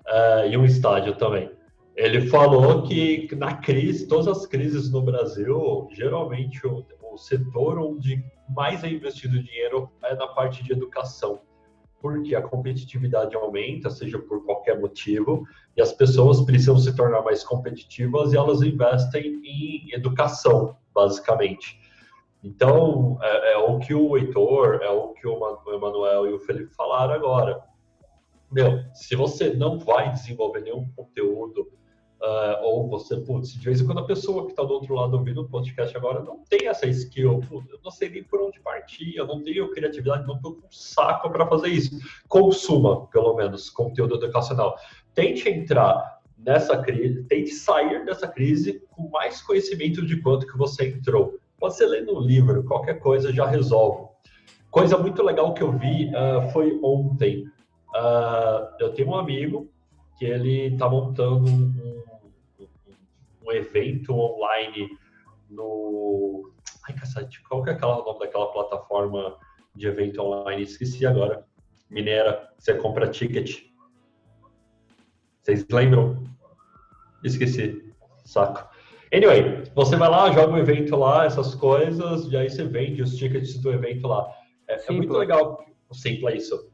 uh, e um estádio também. Ele falou que na crise, todas as crises no Brasil, geralmente o, o setor onde mais é investido dinheiro é na parte de educação, porque a competitividade aumenta, seja por qualquer motivo, e as pessoas precisam se tornar mais competitivas e elas investem em educação, basicamente. Então, é, é, o que o Heitor, é o que o Emanuel e o Felipe falaram agora. Meu, se você não vai desenvolver nenhum conteúdo, uh, ou você, putz, de vez em quando a pessoa que está do outro lado ouvindo o podcast agora não tem essa skill, putz, eu não sei nem por onde partir, eu não tenho criatividade, não estou com saco para fazer isso. Consuma, pelo menos, conteúdo educacional. Tente entrar nessa crise, tente sair dessa crise com mais conhecimento de quanto que você entrou. Pode ser lendo um livro, qualquer coisa já resolve. Coisa muito legal que eu vi uh, foi ontem. Uh, eu tenho um amigo que ele está montando um, um, um, evento online no. Ai, cacete, qual que é aquela, o nome daquela plataforma de evento online? Esqueci agora. Minera, você compra ticket. Vocês lembram? Esqueci. Saco. Anyway, você vai lá, joga um evento lá, essas coisas, e aí você vende os tickets do evento lá. É, é muito legal. Simples é isso.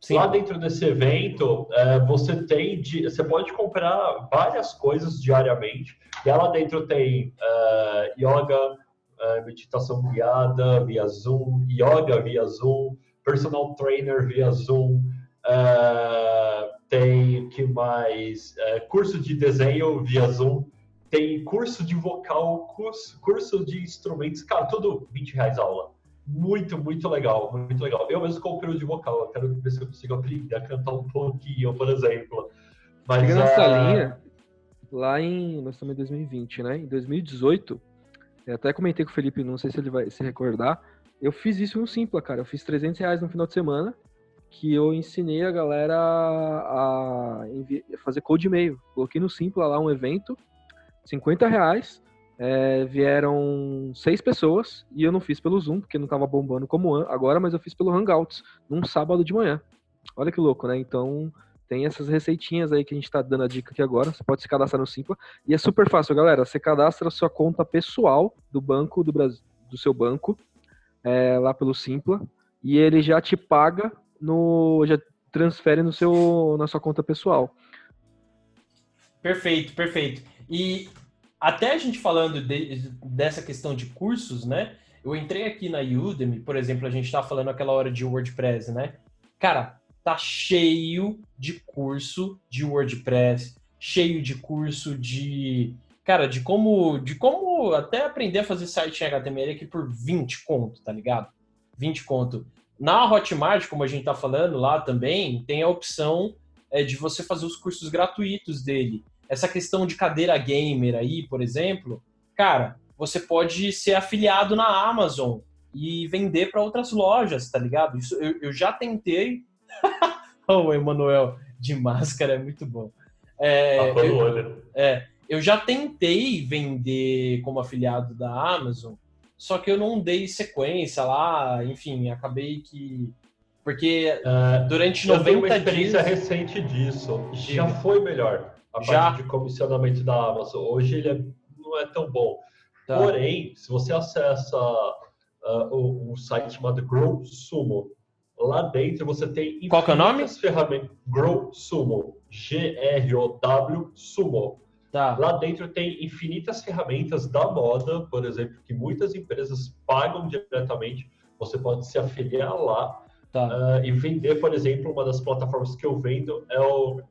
Sim. Lá dentro desse evento, é, você tem, de, você pode comprar várias coisas diariamente. E lá dentro tem é, yoga, é, meditação guiada via Zoom, yoga via Zoom, personal trainer via Zoom, é, tem que mais curso de desenho via Zoom tem curso de vocal, curso, curso de instrumentos, cara, tudo 20 reais a aula. Muito, muito legal, muito legal. Eu mesmo comprei o de vocal, eu quero ver se eu consigo aprender a cantar um pouquinho, por exemplo. Mas, Chega nessa uh... linha, lá em, nós estamos em 2020, né? Em 2018, eu até comentei com o Felipe, não sei se ele vai se recordar, eu fiz isso no Simpla, cara. Eu fiz 300 reais no final de semana, que eu ensinei a galera a fazer code e-mail. Coloquei no Simpla lá um evento, 50 reais. É, vieram seis pessoas e eu não fiz pelo Zoom, porque não estava bombando como agora, mas eu fiz pelo Hangouts, num sábado de manhã. Olha que louco, né? Então, tem essas receitinhas aí que a gente está dando a dica aqui agora. Você pode se cadastrar no Simpla. E é super fácil, galera. Você cadastra a sua conta pessoal do banco do Brasil, do seu banco, é, lá pelo Simpla, e ele já te paga no. já transfere no seu, na sua conta pessoal. Perfeito, perfeito. E até a gente falando de, dessa questão de cursos, né? Eu entrei aqui na Udemy, por exemplo, a gente está falando aquela hora de WordPress, né? Cara, tá cheio de curso de WordPress, cheio de curso de, cara, de como, de como até aprender a fazer site em HTML aqui por 20 conto, tá ligado? 20 conto. Na Hotmart, como a gente tá falando lá também, tem a opção é, de você fazer os cursos gratuitos dele essa questão de cadeira gamer aí, por exemplo, cara, você pode ser afiliado na Amazon e vender para outras lojas, tá ligado? Isso eu, eu já tentei. o Emanuel de máscara é muito bom. É, tá eu, é, eu já tentei vender como afiliado da Amazon, só que eu não dei sequência lá, enfim, acabei que porque uh, durante 90 dias... Eu tenho uma experiência dias... recente disso. Já foi melhor a Já... parte de comissionamento da Amazon. Hoje ele é, não é tão bom. Tá. Porém, se você acessa uh, o, o, site chamado Grow Sumo, lá dentro você tem Qual que é o nome? ferramentas. Grow Sumo. G-R-O-W Sumo. Tá. Lá dentro tem infinitas ferramentas da moda, por exemplo, que muitas empresas pagam diretamente. Você pode se afiliar lá tá. uh, e vender, por exemplo, uma das plataformas que eu vendo é o.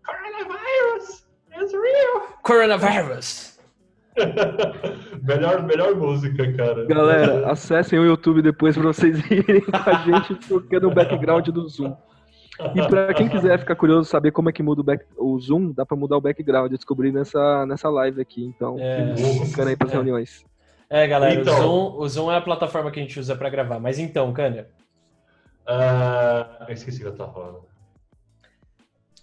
Coronavirus. melhor, melhor música, cara. Galera, acessem o YouTube depois pra vocês irem com a gente tocando o background do Zoom. E para quem quiser ficar curioso saber como é que muda o, back, o Zoom, dá para mudar o background. Eu descobri nessa, nessa live aqui, então é, ficando aí para é. reuniões. É, galera, então, o, Zoom, o Zoom é a plataforma que a gente usa para gravar. Mas então, Cânia. Uh, eu esqueci o que eu tava falando.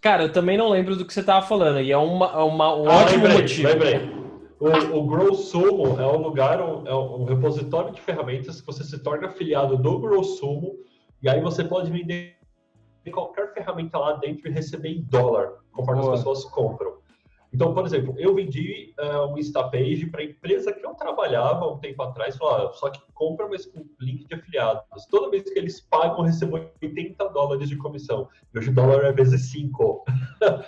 Cara, eu também não lembro do que você estava falando, e é uma, é uma, um ah, ótimo lembrei, motivo. Lembrei. O, o GrowSumo é um lugar, é um repositório de ferramentas que você se torna afiliado do GrowSumo, e aí você pode vender qualquer ferramenta lá dentro e receber em dólar, conforme Boa. as pessoas compram. Então, por exemplo, eu vendi uh, um Instapage para a empresa que eu trabalhava um tempo atrás, falou, só que compra, mas com link de afiliados. Toda vez que eles pagam, eu recebo 80 dólares de comissão. E hoje o dólar é vezes 5.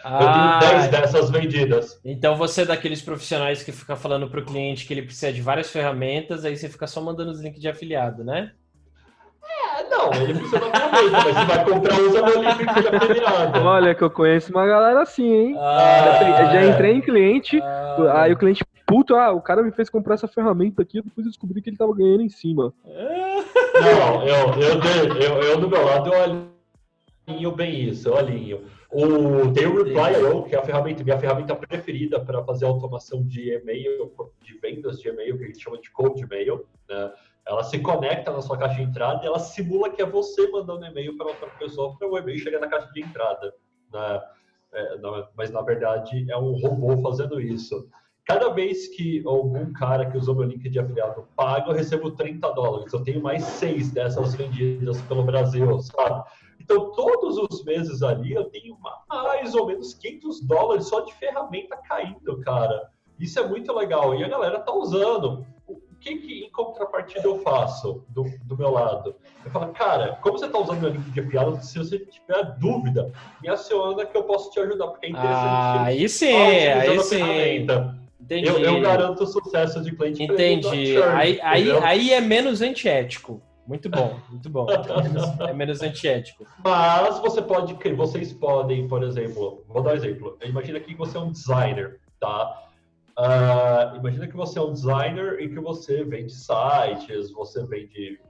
Ah, eu tenho 10 dessas vendidas. Então você é daqueles profissionais que fica falando para o cliente que ele precisa de várias ferramentas, aí você fica só mandando os links de afiliado, né? Não, ele ferramenta, mas você vai comprar usa meu livro que já virado. Olha, que eu conheço uma galera assim, hein? Ah, já, já, entrei em cliente, ah, aí o cliente, puto, ah, o cara me fez comprar essa ferramenta aqui, depois eu descobri que ele tava ganhando em cima. Não, eu, eu, eu, eu do meu lado, eu alinho bem isso, eu alinho. O, tem o Reply.io, que é a ferramenta, minha ferramenta preferida para fazer automação de e-mail, de vendas de e-mail, que a gente chama de cold e-mail, né? Ela se conecta na sua caixa de entrada e ela simula que é você mandando e-mail para outra pessoa para o e-mail chegar na caixa de entrada. Né? É, mas na verdade é um robô fazendo isso. Cada vez que algum cara que usou meu link de afiliado paga, eu recebo 30 dólares. Eu tenho mais seis dessas vendidas pelo Brasil, sabe? Então, todos os meses ali, eu tenho mais ou menos 500 dólares só de ferramenta caindo, cara. Isso é muito legal. E a galera tá usando que, que em contrapartida eu faço do, do meu lado? Eu falo, cara, como você está usando meu link de piada, se você tiver dúvida, me aciona que eu posso te ajudar, porque é interessante. Ah, aí sim, aí sim. Entendi. Eu, eu, garanto o sucesso de cliente. Entendi. aí, aí, aí é menos antiético. Muito bom, muito bom. É menos antiético. Mas você pode, vocês podem, por exemplo, vou dar um exemplo. Imagina que você é um designer, tá? Uh, imagina que você é um designer e que você vende sites, você vende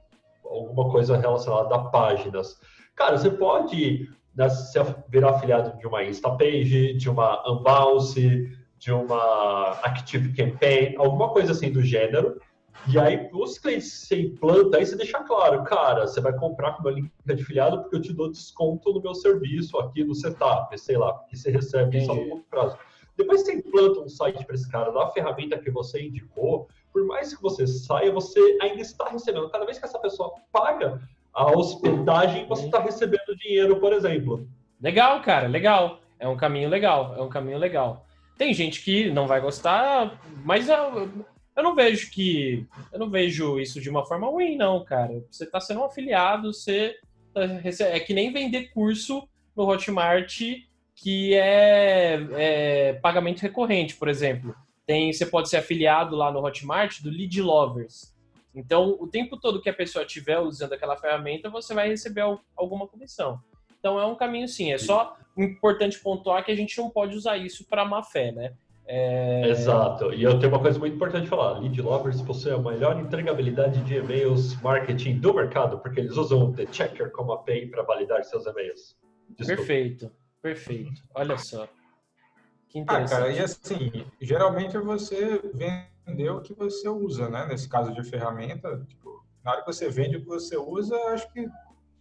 alguma coisa relacionada a páginas. Cara, você pode né, se virar afiliado de uma Instapage, de uma Unbounce, de uma Active Campaign, alguma coisa assim do gênero. E aí, os clientes você implanta, aí você deixa claro, cara, você vai comprar com meu link de afiliado porque eu te dou desconto no meu serviço aqui no setup, sei lá, porque você recebe Entendi. só no longo prazo. Depois você implanta um site para esse cara, dá a ferramenta que você indicou, por mais que você saia, você ainda está recebendo. Cada vez que essa pessoa paga a hospedagem, você está recebendo dinheiro, por exemplo. Legal, cara, legal. É um caminho legal, é um caminho legal. Tem gente que não vai gostar, mas eu, eu não vejo que. Eu não vejo isso de uma forma ruim, não, cara. Você está sendo um afiliado, você. Tá, é que nem vender curso no Hotmart que é, é, pagamento recorrente, por exemplo. Tem, você pode ser afiliado lá no Hotmart do Lead Lovers. Então, o tempo todo que a pessoa estiver usando aquela ferramenta, você vai receber alguma comissão. Então, é um caminho sim. É só importante pontuar que a gente não pode usar isso para má fé, né? É... Exato. E eu tenho uma coisa muito importante de falar. Lead Lovers possui a melhor entregabilidade de e-mails marketing do mercado, porque eles usam o The Checker como API para validar seus e-mails. Desculpa. Perfeito. Perfeito. Olha só. Que interessante. Ah, cara, e assim, geralmente você vende o que você usa, né? Nesse caso de ferramenta, tipo, na hora que você vende o que você usa, acho que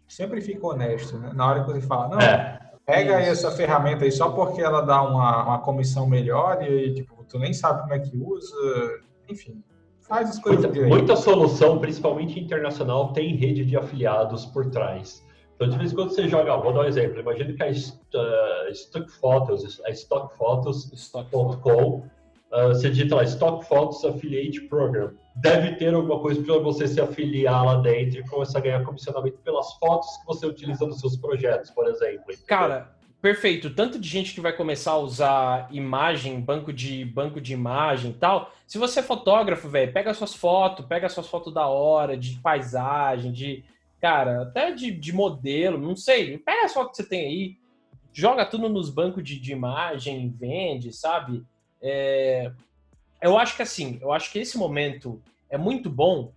sempre fica honesto, né? Na hora que você fala, não, é, pega isso. essa ferramenta aí só porque ela dá uma, uma comissão melhor e aí, tipo, tu nem sabe como é que usa, enfim. Faz as coisas muita, muita solução, principalmente internacional, tem rede de afiliados por trás. Então, de vez em quando você joga, vou dar um exemplo, imagina que a uh, Stock Photos, a stockphotos.com, uh, você digita lá Stock Photos Affiliate Program. Deve ter alguma coisa para você se afiliar lá dentro e começar a ganhar comissionamento pelas fotos que você utiliza nos seus projetos, por exemplo. Cara, perfeito. Tanto de gente que vai começar a usar imagem, banco de banco de imagem e tal. Se você é fotógrafo, velho, pega suas fotos, pega suas fotos da hora, de paisagem, de cara, até de, de modelo, não sei, pega só o que você tem aí, joga tudo nos bancos de, de imagem, vende, sabe? É, eu acho que assim, eu acho que esse momento é muito bom,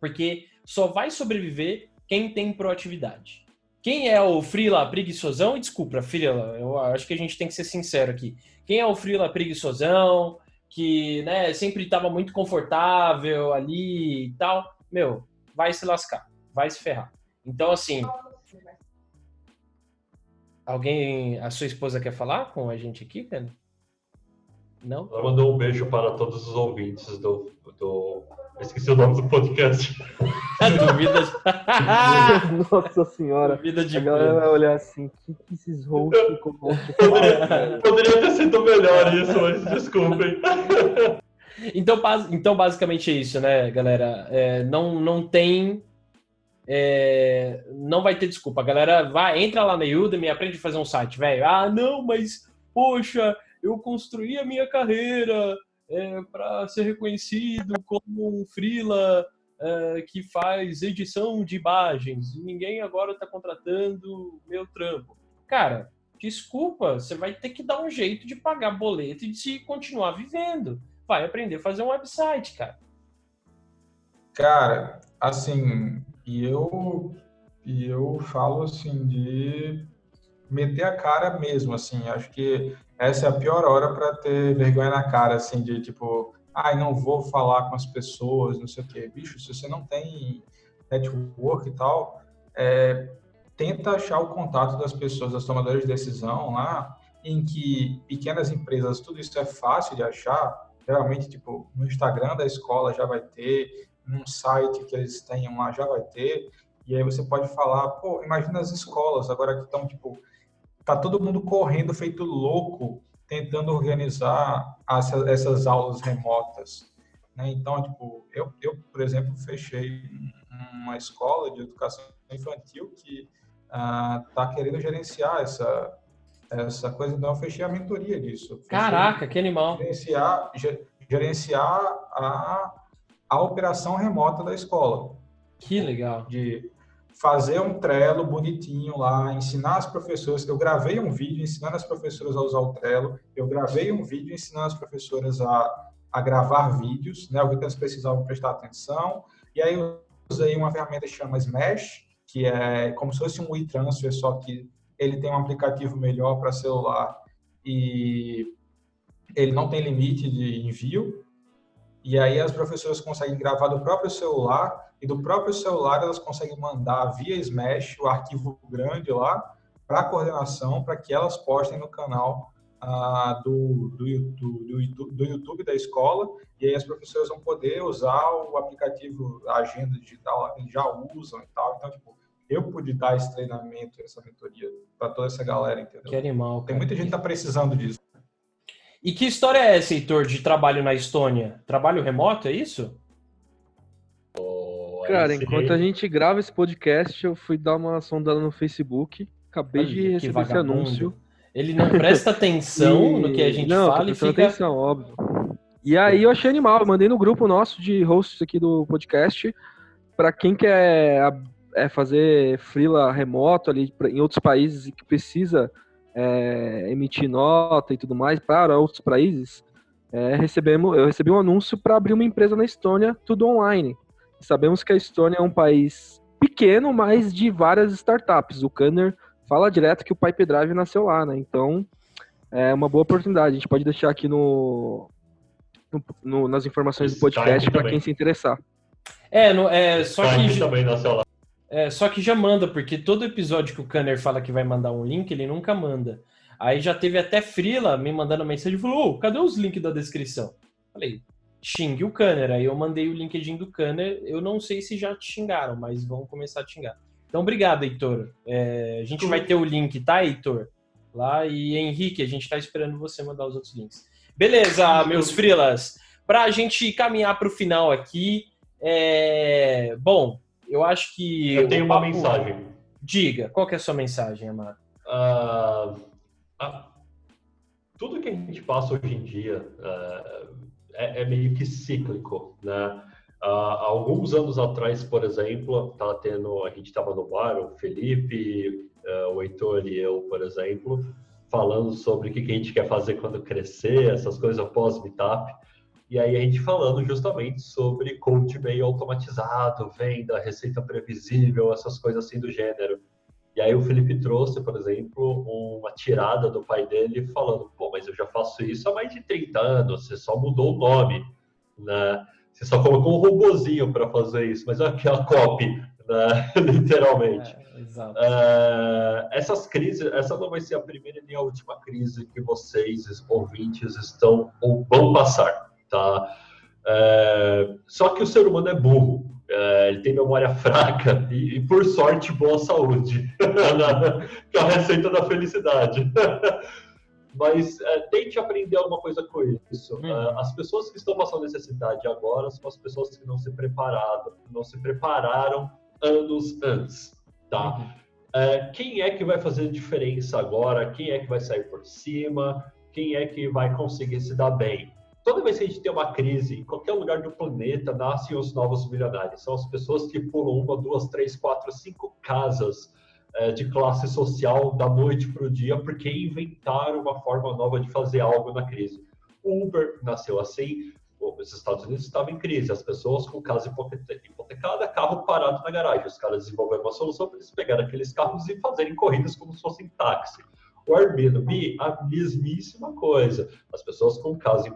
porque só vai sobreviver quem tem proatividade. Quem é o Frila preguiçosão? Desculpa, Frila, eu acho que a gente tem que ser sincero aqui. Quem é o Frila preguiçosão, que né, sempre estava muito confortável ali e tal, meu, vai se lascar vai se ferrar. Então, assim. Alguém, a sua esposa quer falar com a gente aqui, Pedro? Não? Ela mandou um beijo para todos os ouvintes do. do... esqueci o nome do podcast. Duvida. Nossa senhora. Duvida de A galera vai olhar assim, o que, que esses hosts com falam? Poderia ter sido melhor isso, mas desculpem. Então, então, basicamente é isso, né, galera? É, não, não tem. É, não vai ter desculpa. Galera vai, entra lá na Udemy e aprende a fazer um site, velho. Ah, não, mas, poxa, eu construí a minha carreira é, para ser reconhecido como um freela é, que faz edição de imagens ninguém agora está contratando meu trampo. Cara, desculpa, você vai ter que dar um jeito de pagar boleto e de se continuar vivendo vai aprender a fazer um website, cara. Cara, assim, e eu, e eu falo assim de meter a cara mesmo, assim, acho que essa é a pior hora para ter vergonha na cara, assim, de tipo, ai, não vou falar com as pessoas, não sei o quê. Bicho, se você não tem network e tal, é, tenta achar o contato das pessoas, das tomadoras de decisão lá, em que pequenas empresas, tudo isso é fácil de achar, geralmente, tipo, no Instagram da escola já vai ter, num site que eles tenham lá já vai ter, e aí você pode falar, pô, imagina as escolas agora que estão, tipo, tá todo mundo correndo feito louco, tentando organizar as, essas aulas remotas, né? Então, tipo, eu, eu, por exemplo, fechei uma escola de educação infantil que ah, tá querendo gerenciar essa essa coisa, então eu fechei a mentoria disso. Fechei Caraca, que animal. gerenciar, ge- gerenciar a, a operação remota da escola, Que legal. de fazer um Trello bonitinho lá, ensinar as professoras. Eu gravei um vídeo ensinando as professoras a usar o Trello, eu gravei um vídeo ensinando as professoras a, a gravar vídeos, né, o que elas precisavam prestar atenção, e aí eu usei uma ferramenta que chama Smash, que é como se fosse um WeTransfer, só que ele tem um aplicativo melhor para celular e ele não tem limite de envio. E aí as professoras conseguem gravar do próprio celular e do próprio celular elas conseguem mandar via Smash o arquivo grande lá para a coordenação, para que elas postem no canal ah, do, do, YouTube, do, YouTube, do YouTube da escola. E aí as professoras vão poder usar o aplicativo, agenda digital lá que eles já usam e tal. Então, tipo, eu pude dar esse treinamento, essa mentoria para toda essa galera, entendeu? Que animal. Tem cara. muita gente que tá precisando disso. E que história é essa, Heitor, de trabalho na Estônia? Trabalho remoto, é isso? Cara, Aí, enquanto a gente grava esse podcast, eu fui dar uma sondada no Facebook. Acabei Olha, de receber esse anúncio. Ele não presta atenção E- no que a gente não, fala e fica. atenção, óbvio. E aí eu achei animal, eu mandei no grupo nosso de hosts aqui do podcast para quem quer é, fazer freela remoto ali em outros países e que precisa é, emitir nota e tudo mais para outros países. é, recebemos, eu recebi um anúncio para abrir uma empresa na Estônia, tudo online. Sabemos que a Estônia é um país pequeno, mas de várias startups. O Kanner fala direto que o Pipe Drive nasceu lá, né? Então, é uma boa oportunidade. A gente pode deixar aqui no, no- no- nas informações do podcast para quem se interessar. É, no- é, só que. Também nasceu lá. É, só que já manda, porque todo episódio que o Kanner fala que vai mandar um link, ele nunca manda. Aí já teve até Frila me mandando mensagem e falou: Ô, cadê os links da descrição? Falei, xingue o Kanner. Aí eu mandei o LinkedIn do Kanner. Eu não sei se já te xingaram, mas vão começar a te xingar. Então, obrigado, Heitor. É, a gente vai ter o link, tá, Heitor? Lá. E Henrique, a gente tá esperando você mandar os outros links. Beleza, meus frilas. Pra gente caminhar pro final aqui. é, Bom, eu acho que. Eu tenho uma papo- mensagem. Diga, qual que é a sua mensagem, Amado? Ah, ah, tudo que a gente passa hoje em dia ah, é, é meio que cíclico, né? Há alguns anos atrás, por exemplo, tava tendo, a gente estava no bar, o Felipe, o Heitor e eu, por exemplo, falando sobre o que que a gente quer fazer quando crescer, essas coisas pós-meetup. E aí a gente falando justamente sobre coach meio automatizado, venda, receita previsível, essas coisas assim do gênero. E aí o Felipe trouxe, por exemplo, uma tirada do pai dele falando, pô, mas eu já faço isso há mais de 30 anos, você só mudou o nome, né? Você só colocou um robozinho para fazer isso, mas é aquela copy, né? literalmente. É, exato. É essas crises, essa não vai ser a primeira nem a última crise que vocês, ouvintes, estão ou vão passar, tá? É, só que o ser humano é burro, é, ele tem memória fraca e, e por sorte, boa saúde, que é a receita da felicidade. Mas é, tente aprender alguma coisa com isso. Hum. É, as pessoas que estão passando necessidade agora são as pessoas que não se prepararam, não se prepararam anos antes, tá? Uhum. É, quem é que vai fazer diferença agora? Quem é que vai sair por cima? Quem é que vai conseguir se dar bem? Toda vez que a gente tem uma crise, em qualquer lugar do planeta, nascem os novos milionários. São as pessoas que pulam uma, duas, três, quatro, cinco casas é, de classe social da noite para o dia, porque inventaram uma forma nova de fazer algo na crise. O Uber nasceu assim, os Estados Unidos estavam em crise, as pessoas com casa hipotecada, carro parado na garagem. Os caras desenvolveram uma solução para eles pegarem aqueles carros e fazerem corridas como se fossem táxi. O Airbnb, a mesmíssima coisa. As pessoas com casa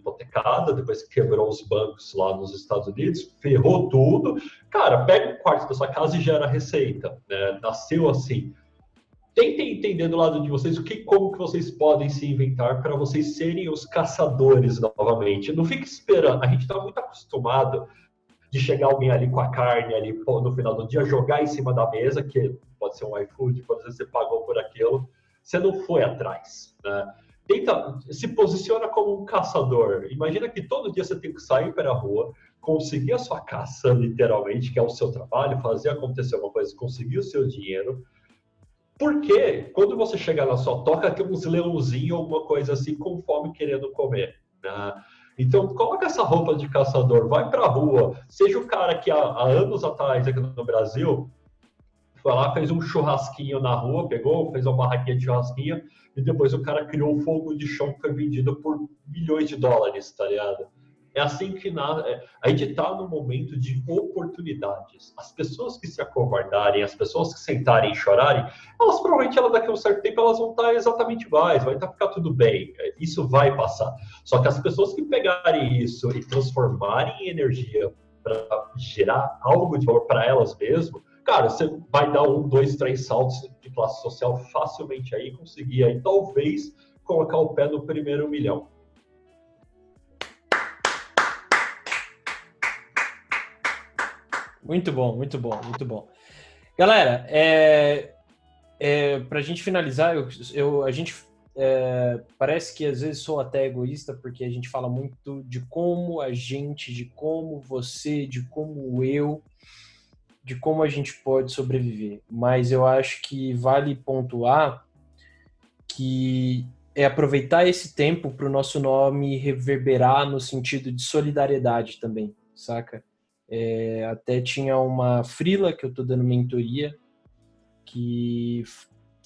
hipotecada, depois que quebrou os bancos lá nos Estados Unidos, ferrou tudo. Cara, pega um quarto da sua casa e gera receita. Né? Nasceu assim. Tentem entender do lado de vocês o que, como que vocês podem se inventar para vocês serem os caçadores novamente. Não fique esperando. A gente está muito acostumado de chegar alguém ali com a carne ali no final do dia, jogar em cima da mesa, que pode ser um iFood, ser você pagou por aquilo você não foi atrás. Né? Tenta, se posiciona como um caçador. Imagina que todo dia você tem que sair para a rua, conseguir a sua caça, literalmente, que é o seu trabalho, fazer acontecer uma coisa, conseguir o seu dinheiro. Porque quando você chegar na sua toca, tem uns leãozinhos, alguma coisa assim, com fome querendo comer. Né? Então, coloca essa roupa de caçador, vai para a rua, seja o cara que há, há anos atrás aqui no Brasil foi lá, fez um churrasquinho na rua, pegou, fez uma barraquinha de churrasquinho, e depois o cara criou um fogo de chão que foi vendido por milhões de dólares, tá ligado? É assim que na, é, a gente está num momento de oportunidades. As pessoas que se acovardarem, as pessoas que sentarem e chorarem, elas provavelmente ela, daqui a um certo tempo elas vão estar exatamente iguais, vai estar ficar tudo bem. Isso vai passar. Só que as pessoas que pegarem isso e transformarem em energia para gerar algo de valor para elas mesmas, cara, você vai dar um, dois, três saltos de classe social facilmente aí, conseguir aí, talvez, colocar o pé no primeiro milhão. Muito bom, muito bom, muito bom. Galera, é, é, para a gente finalizar, eu, eu a gente é, parece que às vezes sou até egoísta porque a gente fala muito de como a gente, de como você, de como eu de como a gente pode sobreviver, mas eu acho que vale pontuar que é aproveitar esse tempo para o nosso nome reverberar no sentido de solidariedade também, saca? É, até tinha uma frila que eu tô dando mentoria que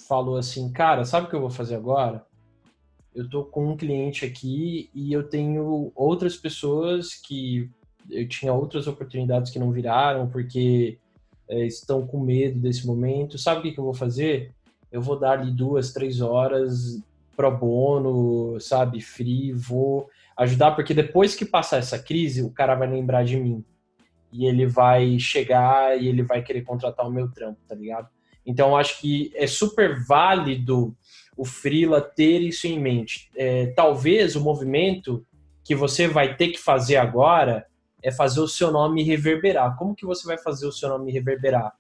falou assim, cara, sabe o que eu vou fazer agora? Eu tô com um cliente aqui e eu tenho outras pessoas que eu tinha outras oportunidades que não viraram porque é, estão com medo desse momento. Sabe o que, que eu vou fazer? Eu vou dar ali duas, três horas pro bono, sabe, free, vou ajudar, porque depois que passar essa crise, o cara vai lembrar de mim. E ele vai chegar e ele vai querer contratar o meu trampo, tá ligado? Então, acho que é super válido o Freela ter isso em mente. É, talvez o movimento que você vai ter que fazer agora é fazer o seu nome reverberar. Como que você vai fazer o seu nome reverberar?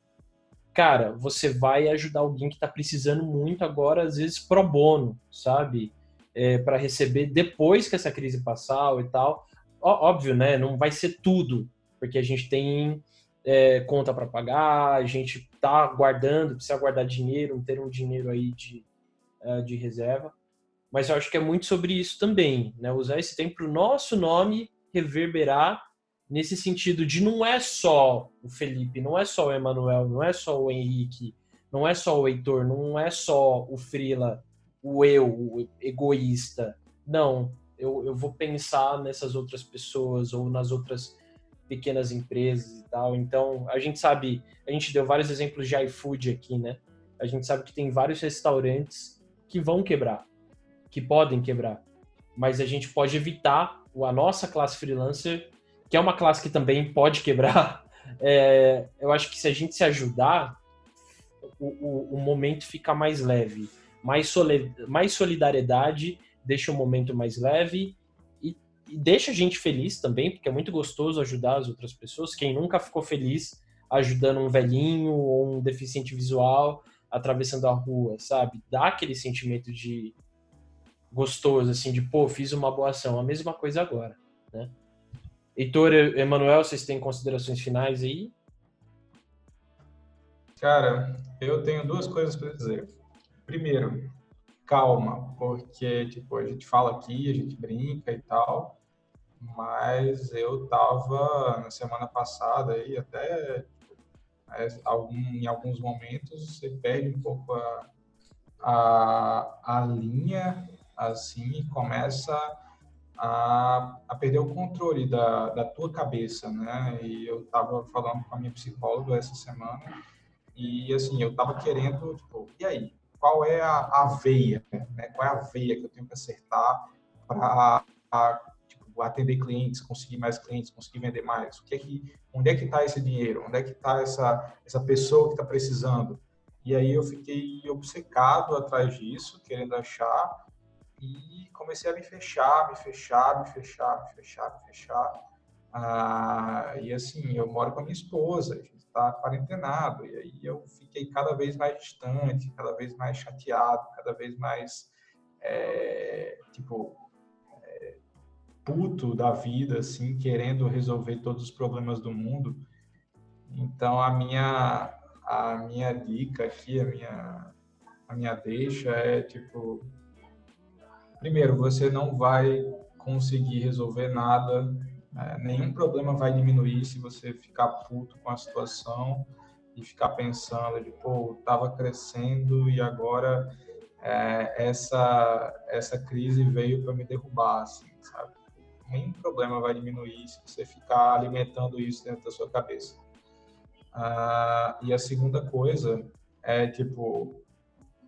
Cara, você vai ajudar alguém que está precisando muito agora, às vezes pro bono, sabe? É, para receber depois que essa crise passar e tal. Ó, óbvio, né? Não vai ser tudo, porque a gente tem é, conta para pagar, a gente tá guardando, precisa guardar dinheiro, ter um dinheiro aí de, uh, de reserva. Mas eu acho que é muito sobre isso também, né? Usar esse tempo para o nosso nome reverberar nesse sentido de não é só o Felipe, não é só o Emanuel, não é só o Henrique, não é só o Heitor, não é só o Frila, o eu, o egoísta. Não, eu, eu vou pensar nessas outras pessoas ou nas outras pequenas empresas e tal. Então, a gente sabe, a gente deu vários exemplos de iFood aqui, né? A gente sabe que tem vários restaurantes que vão quebrar, que podem quebrar, mas a gente pode evitar a nossa classe freelancer que é uma classe que também pode quebrar, é, eu acho que se a gente se ajudar, o, o, o momento fica mais leve. Mais, mais solidariedade deixa o momento mais leve e, e deixa a gente feliz também, porque é muito gostoso ajudar as outras pessoas. Quem nunca ficou feliz ajudando um velhinho ou um deficiente visual atravessando a rua, sabe? Dá aquele sentimento de gostoso, assim, de pô, fiz uma boa ação. A mesma coisa agora, né? Heitor e Emanuel, vocês têm considerações finais aí? Cara, eu tenho duas coisas para dizer. Primeiro, calma, porque tipo, a gente fala aqui, a gente brinca e tal, mas eu tava na semana passada aí até algum, em alguns momentos você perde um pouco a, a, a linha assim e começa a, a perder o controle da, da tua cabeça, né? E eu estava falando com a minha psicóloga essa semana e assim eu estava querendo tipo, e aí qual é a, a veia, né? Qual é a veia que eu tenho que acertar para atender clientes, conseguir mais clientes, conseguir vender mais? O que é que, onde é que está esse dinheiro? Onde é que está essa essa pessoa que está precisando? E aí eu fiquei obcecado atrás disso, querendo achar e comecei a me fechar, me fechar, me fechar, me fechar, me fechar. Ah, e assim, eu moro com a minha esposa, a gente está quarentenado, e aí eu fiquei cada vez mais distante, cada vez mais chateado, cada vez mais, é, tipo, puto da vida, assim, querendo resolver todos os problemas do mundo. Então a minha a minha dica aqui, a minha a minha deixa é tipo primeiro, você não vai conseguir resolver nada, né? nenhum problema vai diminuir se você ficar puto com a situação e ficar pensando de pô, tava crescendo e agora é, essa essa crise veio para me derrubar, assim, sabe? nenhum problema vai diminuir se você ficar alimentando isso dentro da sua cabeça. Ah, e a segunda coisa é, tipo,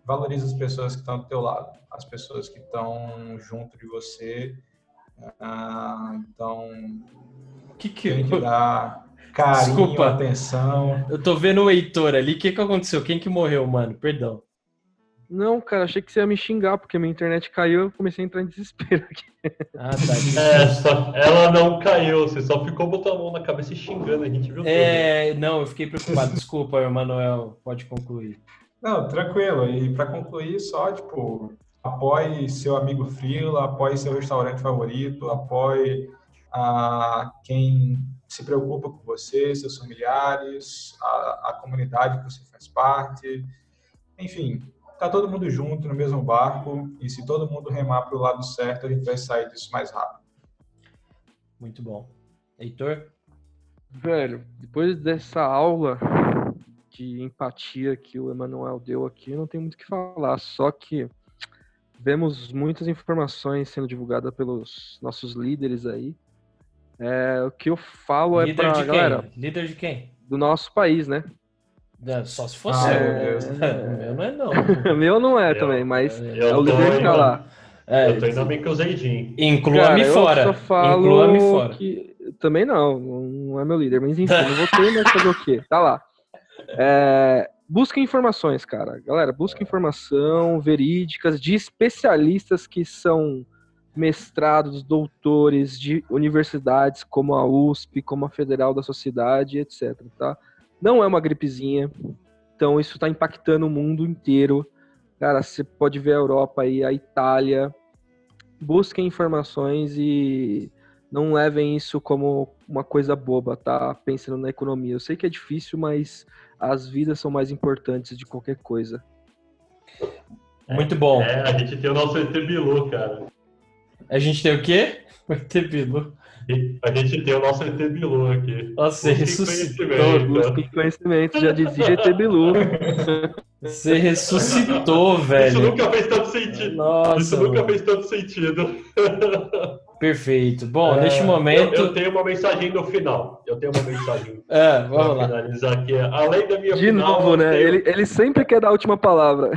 valoriza as pessoas que estão do teu lado, as pessoas que estão junto de você. Ah, então, que que tem que dar carinho, Desculpa. atenção. Eu tô vendo o Heitor ali. O que que aconteceu? Quem que morreu, mano? Perdão. Não, cara, achei que você ia me xingar, porque minha internet caiu eu comecei a entrar em desespero aqui. Ah, tá. É, só, ela não caiu, você só ficou botando a mão na cabeça e xingando, a gente viu É, tudo. não, eu fiquei preocupado. Desculpa, Emanuel, pode concluir. Não, tranquilo. E para concluir, só, tipo, apoie seu amigo Frila, apoie seu restaurante favorito, apoie a quem se preocupa com você, seus familiares, a, a comunidade que você faz parte. Enfim, tá todo mundo junto no mesmo barco e se todo mundo remar para o lado certo, a gente vai sair disso mais rápido. Muito bom. Heitor? Velho, depois dessa aula de empatia que o Emanuel deu aqui, não tem muito o que falar, só que vemos muitas informações sendo divulgadas pelos nossos líderes aí. É, o que eu falo é Líder é pra galera. Líder de quem? Do nosso país, né? Só se fosse. Ah, é... o meu não é, não. o meu não é eu, também, mas é o líder que tá lá. É, eu tô indo bem cruzadinho. Inclua-me fora. Eu só falo Inclua-me fora. Que... Também não, não é meu líder, mas enfim, não vou ter mais fazer o quê? Tá lá. É, busca informações, cara. Galera, busca informação verídicas de especialistas que são mestrados, doutores de universidades como a USP, como a Federal da Sociedade, etc. Tá? Não é uma gripezinha. Então isso está impactando o mundo inteiro. Cara, você pode ver a Europa aí, a Itália. Busquem informações e não levem isso como uma coisa boba, tá? Pensando na economia. Eu sei que é difícil, mas as vidas são mais importantes de qualquer coisa. Muito bom. É, a gente tem o nosso ET Bilu, cara. A gente tem o quê? O ET Bilu. A gente tem o nosso ET Bilu aqui. Nossa, ressuscitou. Busquem conhecimento, já dizia ET Bilu. Você ressuscitou, velho. Isso nunca fez tanto sentido. Nossa, Isso nunca mano. fez tanto sentido. Perfeito. Bom, é, neste momento. Eu, eu, tenho uma mensagem no final. Eu tenho uma mensagem. é, vamos lá. finalizar aqui. Além da minha De final, novo, né? Tenho... Ele, ele sempre quer dar a última palavra.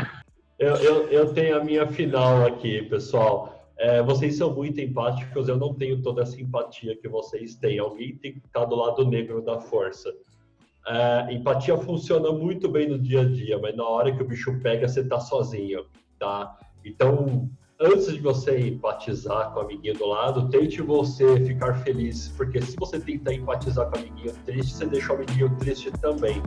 Eu, eu, eu tenho a minha final aqui, pessoal. É, vocês são muito empáticos, eu não tenho toda essa empatia que vocês têm. Alguém tem que estar do lado negro da força. é, empatia funciona muito bem no dia a dia, mas na hora que o bicho pega, você tá sozinho, tá? Então, antes de você empatizar com o amiguinho do lado, tente você ficar feliz, porque se você tentar empatizar com o amiguinho triste, você deixa o amiguinho triste também.